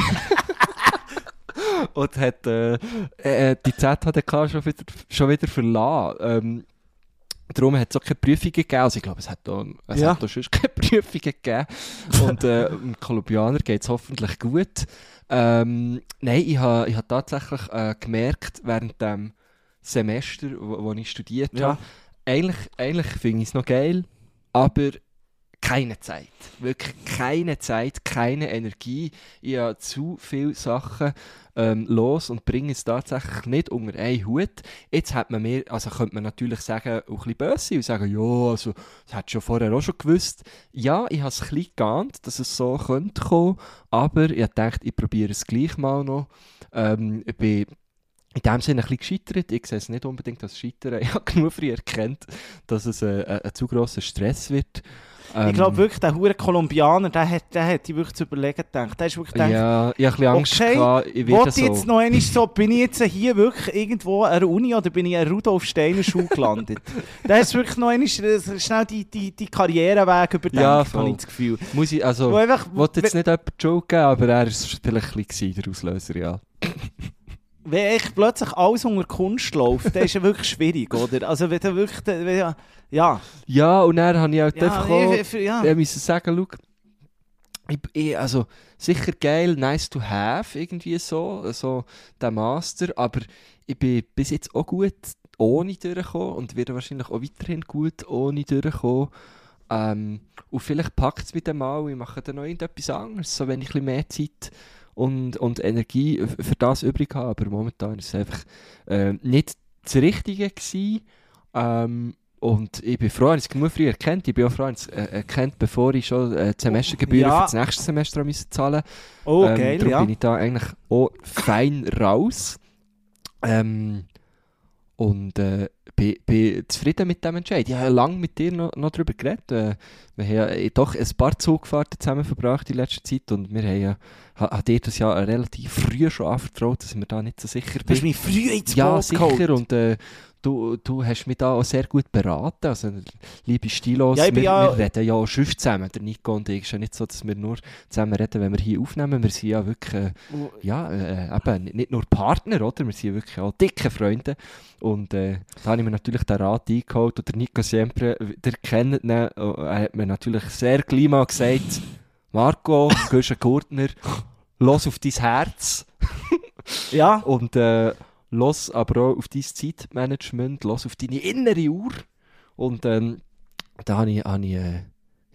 S1: *laughs* und hat äh, äh, die ZHDK schon wieder, schon wieder verlassen. Ähm, darum hat es auch keine Prüfungen gegeben. Also ich glaube, es hat auch, es
S2: Ja.
S1: hat auch sonst keine *laughs* Prüfungen gegeben. Und äh, dem Kolumbianer geht es hoffentlich gut. Ähm, nein, ich habe ich ha tatsächlich äh, gemerkt, während dem Semester, wo, wo ich studiert
S2: Ja.
S1: habe, eigentlich, eigentlich finde ich es noch geil, aber keine Zeit. Wirklich keine Zeit, keine Energie. Ich habe zu viele Sachen ähm, los und bringe es tatsächlich nicht unter einen Hut. Jetzt hat man mir, also könnte man natürlich sagen, auch ein bisschen böse und sagen, ja, also, das hat schon vorher auch schon gewusst. Ja, ich habe es ein bisschen geahnt, dass es so könnte kommen, aber ich dachte, ich probiere es gleich mal noch. Ähm, ich bin in dem Sinne ein bisschen gescheitert. Ich sehe es nicht unbedingt als Scheitern. *laughs* Ich habe genug früh erkannt, dass es äh, ein, ein zu grosser Stress wird. Ähm,
S2: Ich glaube wirklich, der hure Kolumbianer, der hat, der hat die wirklich zu überlegen gedacht. Der ist wirklich gedacht,
S1: Ja, ich habe ein Angst
S2: Okay,
S1: gehabt, ich werde
S2: ich jetzt
S1: so.
S2: noch einmal so, bin ich jetzt hier wirklich irgendwo an der Uni oder bin ich an der Rudolf Steiner Schule gelandet? *laughs* da ist wirklich noch einmal äh, schnell die, die, die Karriereweg überdenkt,
S1: Ja,
S2: habe
S1: voll.
S2: ich das Gefühl.
S1: Muss ich, also, ich wollte jetzt nicht jemanden geben, aber er war vielleicht ein bisschen der Auslöser, ja.
S2: Wenn echt plötzlich alles unter Kunst läuft, dann ist ja wirklich schwierig, oder? Also wenn du wirklich, wenn, ja, ja,
S1: und dann habe ich halt
S2: ja,
S1: einfach auch,
S2: ich- ja.
S1: ich musste sagen, schau, ich, ich, also, sicher geil, nice to have, irgendwie so, so der Master, aber ich bin bis jetzt auch gut ohne durchgekommen und werde wahrscheinlich auch weiterhin gut ohne durchkommen. Ähm, und vielleicht packt es mit dem mal, ich mache dann noch irgendetwas anderes, so wenn ich ein bisschen mehr Zeit und, und Energie für das übrig habe, aber momentan ist es einfach äh, nicht das Richtige gewesen. Ähm, und ich bin froh, dass ich es genug früh erkannt. Ich bin auch froh, dass ich es äh, erkannt, bevor ich schon äh, die Semestergebühren
S2: Ja.
S1: für das nächste Semester haben müssen zahlen
S2: Oh,
S1: ähm,
S2: geil,
S1: darum
S2: ja.
S1: bin ich da eigentlich auch fein raus. Ähm, und äh, bin, bin zufrieden mit dem Entscheid. Ich habe lange mit dir noch, noch darüber geredet. Äh, wir haben ja äh, doch ein paar Zugfahrten zusammen verbracht in letzter Zeit und wir haben ja, ha, hat dir das ja relativ früh schon anvertraut, dass wir da nicht so sicher
S2: Du hast mich früh ins
S1: Ja,
S2: Boot
S1: sicher.
S2: geholt.
S1: Und äh, du, du hast mich da auch sehr gut beraten. Also, liebe Stilos,
S2: Ja,
S1: wir,
S2: ja-
S1: wir reden ja auch sonst zusammen. Der Nico und ich. Ist ja nicht so, dass wir nur zusammen reden, wenn wir hier aufnehmen. Wir sind ja wirklich, äh, ja, äh, eben, nicht nur Partner, oder? Wir sind wirklich auch dicke Freunde. Und äh, da habe ich mir natürlich den Rat eingeholt. Und der Nico Siempre, der kennt ihn, äh, er hat mir natürlich sehr gleich mal gesagt, Marco, ein Gurtner, los auf dein Herz.
S2: Ja, *laughs*
S1: Und äh, los aber auch auf dein Zeitmanagement, los auf deine innere Uhr. Und ähm, da habe ich, habe ich äh,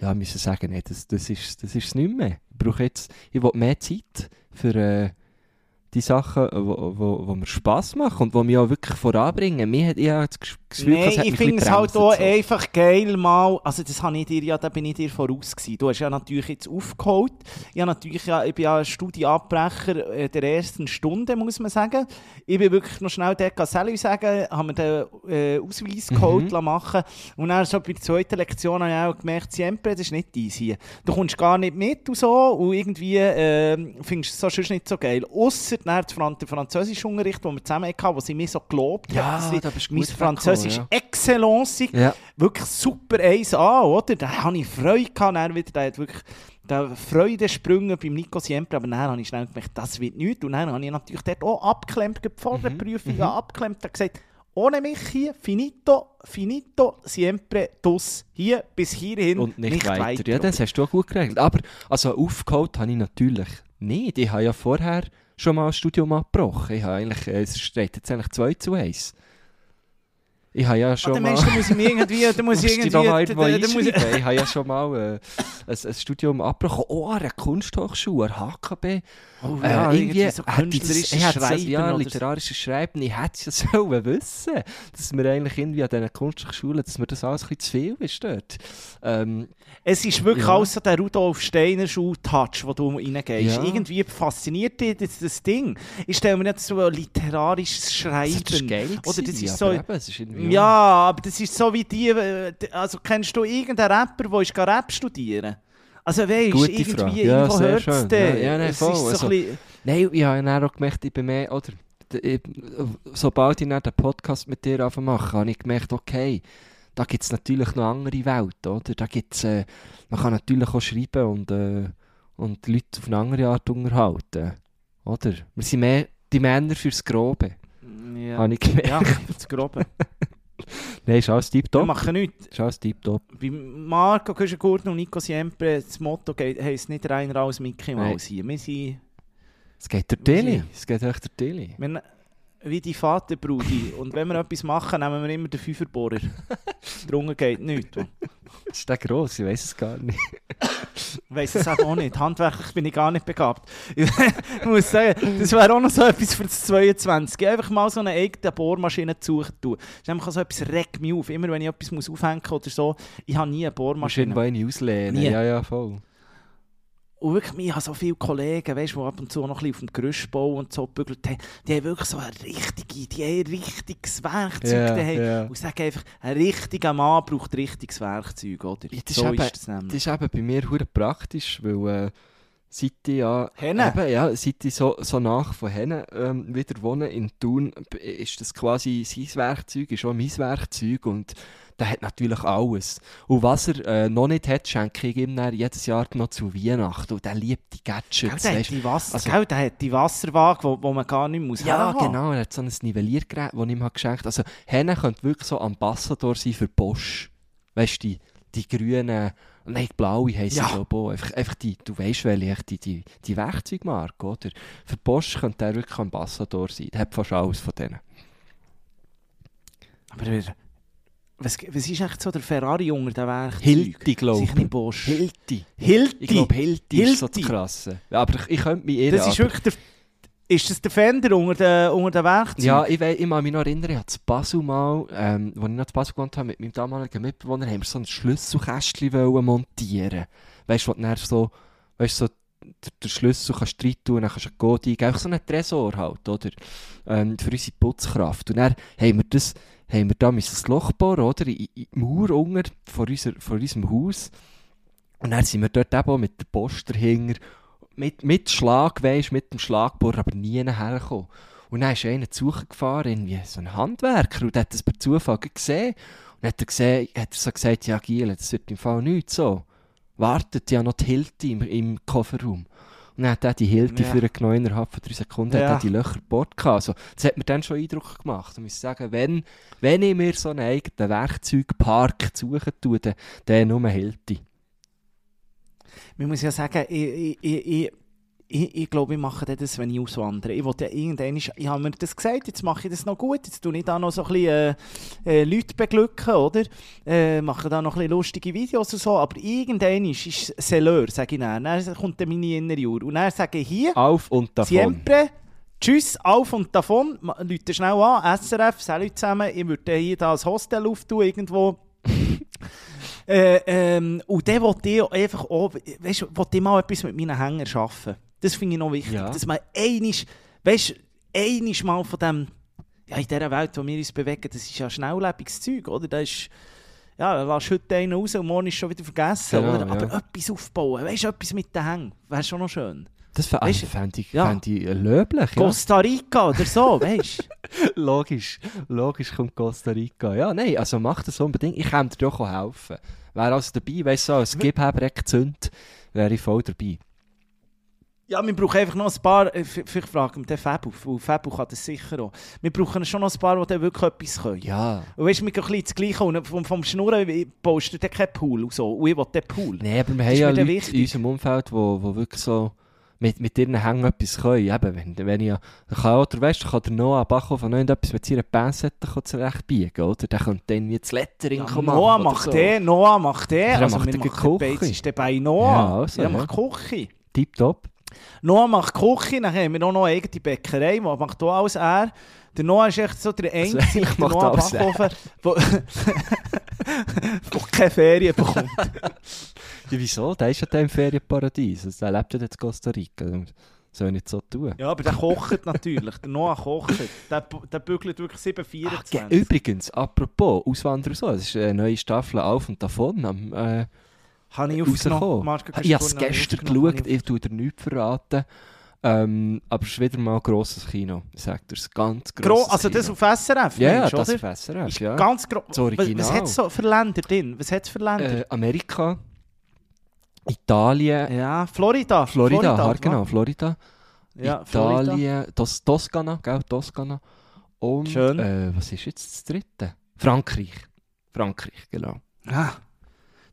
S1: ja, müssen sagen, nee, das, das ist das ist nicht mehr. Ich brauche jetzt, ich will mehr Zeit für äh, die Sachen, wo, wo, wo mir Spass machen und die mich auch wirklich voranbringen. Mir hat ich habe das
S2: Nein, ich finde es halt auch
S1: so.
S2: einfach geil mal, also das habe ich dir ja, da bin ich dir voraus gewesen. Du hast ja natürlich jetzt aufgeholt. Ich, habe natürlich ja, ich bin ja Studienabbrecher äh, der ersten Stunde, muss man sagen. Ich bin wirklich noch schnell dort Salü sagen, haben mir den äh, Ausweis
S1: Mhm.
S2: geholt machen und dann so bei der zweiten Lektion habe ich auch gemerkt, Siempre, das ist nicht deins hier. Du kommst gar nicht mit und so und irgendwie äh, findest du es so sonst nicht so geil. Ausser der Fran- der Französischunterricht, den wir zusammen hatten, wo sie mir so gelobt
S1: Ja,
S2: hat, dass ich mein
S1: gut
S2: Französisch
S1: weggekommen,
S2: Excellence
S1: Ja.
S2: wirklich super 1A, oder? Da hatte ich Freude, gehabt, dann wieder, der hat wirklich der Freudensprünge beim Nico Siempre, aber dann habe ich schnell gemerkt, das wird nichts. Und dann habe ich natürlich dort auch abgeklemmt, vor der
S1: Mhm,
S2: Prüfung
S1: mhm.
S2: abgeklemmt und gesagt, ohne mich hier, finito, finito, siempre, dus, hier, bis hierhin,
S1: Und nicht, weiter. Ja, das hast du auch gut geregelt. Aber also aufgeholt habe ich natürlich nicht. Ich habe ja vorher schon mal ein Studium abgebrochen. Ich habe eigentlich, äh, es steht jetzt eigentlich 2 zu 1. Ich habe ja
S2: Ah,
S1: schon
S2: der
S1: mal...
S2: Mensch, da muss ich irgendwie, *laughs* da muss ich irgendwie,
S1: irgendwo
S2: da, da muss ich.
S1: Ich habe ja schon mal äh, ein, ein Studium abgebrochen. Oh, an einer Kunsthochschule, an HKB.
S2: Oh,
S1: Äh,
S2: ja,
S1: irgendwie
S2: irgendwie so
S1: das-
S2: künstlerisches
S1: das-
S2: Schreiben
S1: Ja, literarisches Schreiben. Ich hätte es ja *laughs* sollen wissen, dass mir eigentlich irgendwie an diesen Kunsthochschulen, dass mir das alles ein bisschen zu viel ist dort. Ähm,
S2: Es ist wirklich
S1: Ja.
S2: alles so der Rudolf Steiner Schuh-Touch, wo du reingehst.
S1: Ja.
S2: Irgendwie fasziniert dich das, das Ding. Ich stelle mir jetzt so ein literarisches
S1: das
S2: Schreiben.
S1: ist geil
S2: Oder das ist
S1: aber
S2: so-
S1: es ist
S2: Ja, aber das ist so wie die. äh, Also kennst du irgendeinen Rapper, der Rap studieren? Also weißt du, irgendwie
S1: Frage. Ja,
S2: irgendwo
S1: sehr
S2: hört es dann.
S1: Ja, ja, nein,
S2: es
S1: voll.
S2: ist so
S1: Also-
S2: bisschen,
S1: Nein, ich habe dann auch gemerkt, ich bin mehr, oder, ich, sobald ich dann den Podcast mit dir mache, habe ich gemerkt, okay, da gibt es natürlich noch andere Welt, oder? Da gibt's, äh, man kann natürlich auch schreiben und, äh, und die Leute auf eine andere Art unterhalten, oder? Wir sind mehr die Männer fürs Grobe,
S2: ja.
S1: habe ich gemerkt.
S2: ja, das Grobe. *laughs* *laughs*
S1: Nein, ist alles
S2: Wir
S1: tiptop.
S2: machen nichts.
S1: Ist alles tiptop.
S2: Bei Marco Köschengurten und Nico Siempre, das Motto geht, heisst nicht reiner als Mickey. Mouse hier. Wir sind
S1: Es geht der Tilly, es geht echt der Tilly.
S2: wir, wie die Vaterbrudi. und wenn wir etwas machen, nehmen wir immer den Fünferbohrer. Drunter geht nichts.
S1: Ist der gross? Ich weiß es gar nicht.
S2: Ich weiss es auch nicht. Handwerklich bin ich gar nicht begabt. Ich muss sagen, das wäre auch noch so etwas für das 22. Einfach mal so eine eigene Bohrmaschine zu suchen tun. Das ist einfach so etwas, regt mich auf. Immer wenn ich etwas muss aufhängen muss oder so, ich habe nie eine Bohrmaschine.
S1: irgendwo eine auslehnen.
S2: Nie.
S1: Ja, ja, voll.
S2: Und wirklich, ich habe so viele Kollegen, weißt, die ab und zu noch ein bisschen auf dem Gerüstbau und so bügelt haben, die haben wirklich so eine richtige, die haben ein richtiges Werkzeug
S1: Ja,
S2: daheim.
S1: ja.
S2: Und sagen einfach, ein richtiger Mann braucht richtiges Werkzeug, oder?
S1: Ja, das
S2: so
S1: ist eben-
S2: das.
S1: Das ist eben bei mir hure praktisch, weil äh, seit ich ja,
S2: Henne?
S1: eben, ja, seit ich so, so nach von Hennen ähm, wieder wohne in Thun, ist das quasi sein Werkzeug, ist auch mein Werkzeug und der hat natürlich alles. Und was er äh, noch nicht hat, schenke ich ihm dann jedes Jahr noch zu Weihnachten und der liebt die
S2: Gell,
S1: Gadgets,
S2: der, hat die Wasser,
S1: also-
S2: gell, der hat die Wasserwaage, wo, wo man gar nicht muss
S1: Ja,
S2: herhaben.
S1: genau. Er hat so ein Nivelliergerät, das ich ihm geschenkt habe. Also, Henne könnte wirklich so Ambassador sein für Bosch. Weißt du, die, die grünen, nein, blaue heissen
S2: Ja.
S1: glaube ich. Einfach, einfach die, du weißt welche, die, die, die Werkzeugmarke, oder? Für Bosch könnte er wirklich Ambassador sein. Der hat fast alles von denen.
S2: Aber was, was ist echt so der Ferrari unter den Werkzeugen?
S1: Hilti, glaube
S2: Sicher
S1: ich.
S2: nicht Bosch.
S1: Hilti.
S2: Hilti?
S1: Ich glaube, Hilti, ist so
S2: Hilti.
S1: das Krasse. Aber ich, ich könnte mich irren.
S2: das ist wirklich der... Ist das der Fender unter den, unter den Werkzeugen?
S1: Ja, ich, ich kann mich noch erinnern, ich habe Basel mal, ähm, als ich noch zu Basel gewohnt habe, mit meinem damaligen Mitbewohner, haben wir so ein Schlüsselkästchen montieren. Weißt du, wo du so, weißt, so der Schlüssel kannst rein tun, dann kannst du einen Code eingeben. Einfach so einen Tresor halt, oder? Ähm, für unsere Putzkraft. Und dann haben wir das, haben wir da das Loch bohren, oder? In, in die Mauer unter vor, unser, vor unserem Haus. Und dann sind wir dort eben auch mit der Post dahinter, mit, mit Schlag, weisst, mit dem Schlagbohrer, aber nie hergekommen. Und dann ist einer zu gefahren, irgendwie so ein Handwerker, und der hat das per Zufall gesehen. Und dann hat er, gesehen, hat er so gesagt, ja Giel, das wird im Fall nichts so. Wartet ja noch die Hilti im, im Kofferraum. Und dann hat er die Hilti
S2: Ja.
S1: für einen genommen, innerhalb von drei Sekunden
S2: Ja.
S1: hat er die Löcher gebohrt. Also, das hat mir dann schon Eindruck gemacht. Und ich muss sagen, wenn, wenn ich mir so einen eigenen Werkzeugpark suchen tue, dann, dann nur Hilti.
S2: Man muss ja sagen, ich, ich, ich, ich, ich, glaube, ich mache das, wenn ich auswandere. Ich wollte ja irgendwann, ich habe mir das gesagt, jetzt mache ich das noch gut, jetzt tue ich da noch so ein bisschen äh, äh, Leute beglücken, oder? Äh, mache da noch ein bisschen lustige Videos oder so, aber irgendwann ist es Selleur, sage ich dann. Dann kommt dann meine innere Uhr. Und dann sage ich hier,
S1: Auf und davon.
S2: Siempre, tschüss, auf und davon. Leute schnell an, SRF, salut zusammen. Ich würde hier da ein Hostel auftun, irgendwo. *laughs* äh, ähm, und dann wollte ich einfach auch, weißt du, mal etwas mit meinen Hängern schaffen. Das finde ich noch wichtig.
S1: Ja.
S2: Dass man einisch, weißt du, mal von dem, ja, in dieser Welt, wo wir uns bewegen, das ist ja schnelllebiges Zeug, oder? Das ist, ja, lass heute einen raus und morgen ist schon wieder vergessen,
S1: Genau,
S2: oder? Aber
S1: ja.
S2: etwas aufbauen, weißt du, etwas mit den Hängen, wäre schon noch schön.
S1: Das fä-
S2: Weisst du,
S1: fände ich,
S2: ja.
S1: ich äh, löblich. Ja.
S2: Costa Rica oder so, weißt du? *laughs*
S1: logisch, logisch kommt Costa Rica. Ja, nein, also mach das unbedingt. Ich kann dir doch auch helfen. Wäre also dabei, weißt du, so, als Gibhebereck zünd, wäre ich voll dabei.
S2: Ja, wir brauchen einfach noch ein paar, äh, vielleicht fragen wir den Fabu, weil Fabu kann das sicher auch. Wir brauchen schon noch ein paar, die dann wirklich etwas können.
S1: Ja.
S2: Und weißt du, wir gehen ein bisschen das Gleiche und vom, vom Schnurren dann keinen Pool und so. Und ich will den Pool.
S1: Nein, aber wir
S2: Das
S1: haben ja Leute in unserem Umfeld, die wirklich so, mit, mit ihren Hängen etwas können. Eben, wenn, wenn ich, kann, oder weißt du, kann der Noah Bachhoff von irgendetwas mit seiner Pinzette zurechtbiegen, oder? Der könnte dann wie das Lettering
S2: Ja,
S1: machen.
S2: Noah macht
S1: so.
S2: den, Noah macht den.
S1: Der
S2: Also
S1: macht.
S2: Beiz ist der bei Noah.
S1: Ja, also,
S2: der
S1: ja.
S2: macht.
S1: Tipptopp.
S2: Noah macht Küche, dann haben wir auch noch eine eigene Bäckerei, was macht auch alles er. Der Noah ist echt so der einzige, der *laughs*
S1: macht
S2: Noah
S1: er.
S2: Bachhofen, *laughs* *laughs* der keine Ferien bekommt. *laughs*
S1: Ja, wieso? Der ist ja im Ferienparadies. Also, der lebt ja jetzt in Costa Rica. Soll nicht so tun.
S2: Ja, aber der kocht natürlich. Der Noah kocht. Der, der bügelt wirklich 724.
S1: Ja, übrigens, apropos Auswanderer so, es ist eine neue Staffel auf und davon am äh,
S2: Habe ich aufgenommen.
S1: Ich habe es gestern geschaut, ich tue dir nichts verraten. Ähm, aber es ist wieder mal ein grosses Kino. Es ist ganz
S2: Gro
S1: grosses
S2: also das
S1: Kino.
S2: auf SRF,
S1: Ja,
S2: du,
S1: das ist SRF,
S2: Ist
S1: ja.
S2: ganz groß.
S1: Das
S2: Was, was hat es so für Länder drin? Was hat es für Länder?
S1: Äh, Amerika, Italien,
S2: ja, Florida.
S1: Florida, hart genau, Florida,
S2: Ja, Florida.
S1: Italien, Tos Toskana, gell, Toskana. Und,
S2: Schön.
S1: Äh, was ist jetzt das dritte? Frankreich. Frankreich, genau.
S2: Ah,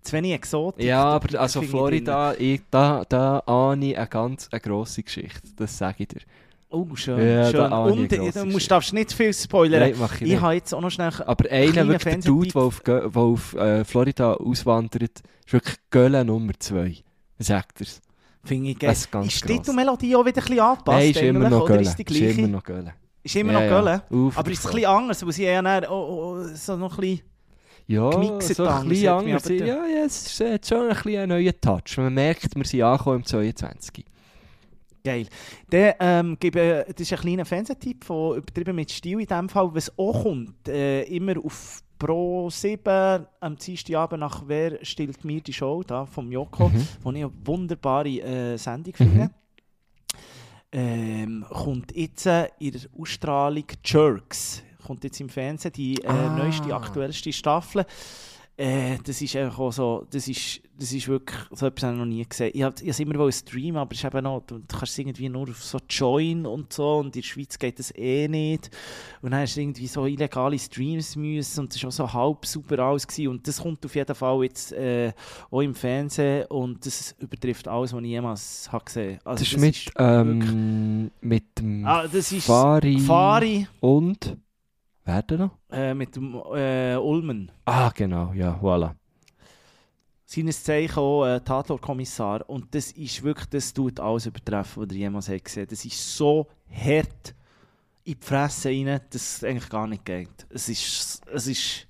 S2: zu wenig Exotik.
S1: Ja, aber also Florida, ich, da, da ahne ich eine ganz eine grosse Geschichte. Das sage ich dir.
S2: Oh, schön.
S1: Ja,
S2: schön. Und du musst, darfst nicht zu viel spoilern.
S1: Nein, mach ich
S2: ich habe jetzt auch noch schnell...
S1: Aber einer, wirklich der Dude, der auf, der auf äh, Florida auswandert, ist wirklich Gölle Nummer 2. Sagt er's.
S2: Finde ich geil.
S1: Das ist ganz
S2: ist die. Melodie auch wieder ein bisschen angepasst?
S1: Nein, ist immer noch Gölle.
S2: Ist, die
S1: Ist immer noch Gölle.
S2: Ist immer noch. Gölle? Aber ist es ein bisschen anders, weil sie ja dann, oh, oh, so noch ein bisschen...
S1: Ja, so ein bisschen
S2: hat
S1: anders. Ja, ja, es ist äh, schon ein bisschen ein neuer Touch. Man merkt, wir sind angekommen im 22.
S2: Geil. Dann ähm, gebe, das ist ein kleiner Fernsehtipp von «Übertrieben mit Stil» in dem Fall, was auch kommt. Äh, immer auf Pro 7 am Dienstagabend nach «Wer stillt mir die Show?» da vom Joko,
S1: Mhm.
S2: wo ich eine wunderbare äh, Sendung finde. Ähm, kommt jetzt äh, in der Ausstrahlung «Jerks». Kommt jetzt im Fernsehen die äh,
S1: Ah.
S2: neueste, aktuellste Staffel. Äh, das ist einfach auch so, das ist, das ist wirklich, so etwas habe ich noch nie gesehen. Ich habe es immer streamen, aber es ist eben noch, du, kannst es irgendwie nur auf so Join und so und in der Schweiz geht das eh nicht. Und dann hast du irgendwie so illegale Streams müssen und das war auch so halb super alles gewesen. und das kommt auf jeden Fall jetzt äh, auch im Fernsehen und das übertrifft alles, was ich jemals habe gesehen habe. Also
S1: Das ist mit,
S2: wirklich-
S1: ähm, mit dem
S2: ah, das ist
S1: Fari,
S2: Fari
S1: und... Wer denn noch?
S2: äh, mit dem äh, Ulmen.
S1: Ah, genau, ja, voilà.
S2: seines Zeichen auch äh, Tatortkommissar. Und das ist wirklich, das tut alles übertreffen, was ihr jemals habt gesehen Das ist so hart in die Fresse rein, dass es eigentlich gar nicht geht. Es ist, es ist,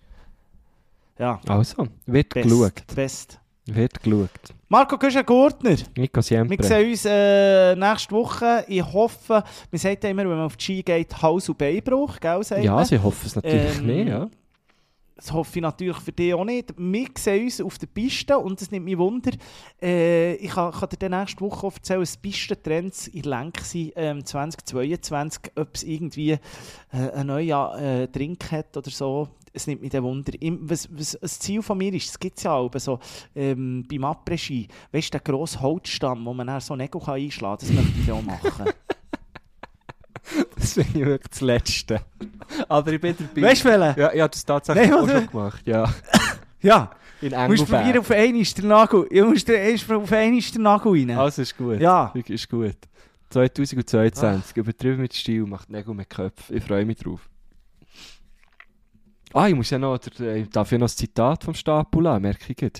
S2: ja,
S1: Also, wird
S2: best.
S1: geschaut.
S2: Best.
S1: Wird geschaut.
S2: Marco Güschen-Gurtner,
S1: Nico
S2: wir
S1: Siempre.
S2: sehen uns äh, nächste Woche. Ich hoffe, man sagt ja immer, wenn man auf die Ski geht, Hals- und Beinbruch, gell,
S1: Ja,
S2: man.
S1: sie hoffen es natürlich
S2: Ähm,
S1: nicht, ja.
S2: Das hoffe ich natürlich für dich auch nicht. Wir sehen uns auf der Piste und das nimmt mich Wunder. Äh, ich kann, kann dir dann nächste Woche erzählen, dass Pistentrends in Lenk sind ähm, 2022, ob es irgendwie äh, einen neuen äh, Drink hat oder so. Es nimmt mich dann Wunder. Im, was, was das Ziel von mir ist, das gibt es ja auch so, ähm, beim Après-Ski, weißt du, der grosse Holzstamm, wo man dann so Nägel kann einschlagen kann, das möchte ich auch machen. *laughs*
S1: Das finde ich wirklich das Letzte. Aber ich bin dabei.
S2: weißt du, welchen?
S1: Ja, ich habe das tatsächlich
S2: Nein,
S1: auch schon gemacht, ja.
S2: Ja,
S1: In
S2: du musst probieren,
S1: Engelberg.
S2: auf einen ist der Nagel, du musst erst auf einen ist der Nagel rein.
S1: Also ist gut.
S2: Ja.
S1: Ist gut. 2022, übertrieben mit Stil, macht Nägel mit Köpfen. Ich freue mich drauf. Ah, ich muss ja noch, der, ich darf ja noch das Zitat vom Stapula, merke ich gerade.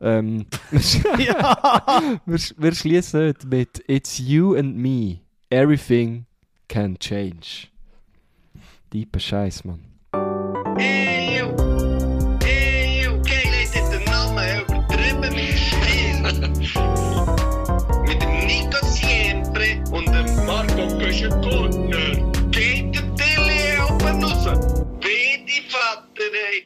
S1: Ähm, *laughs*
S2: ja. *laughs*
S1: wir, wir schließen mit It's you and me. Everything can change. Deeper Scheiß, Mann.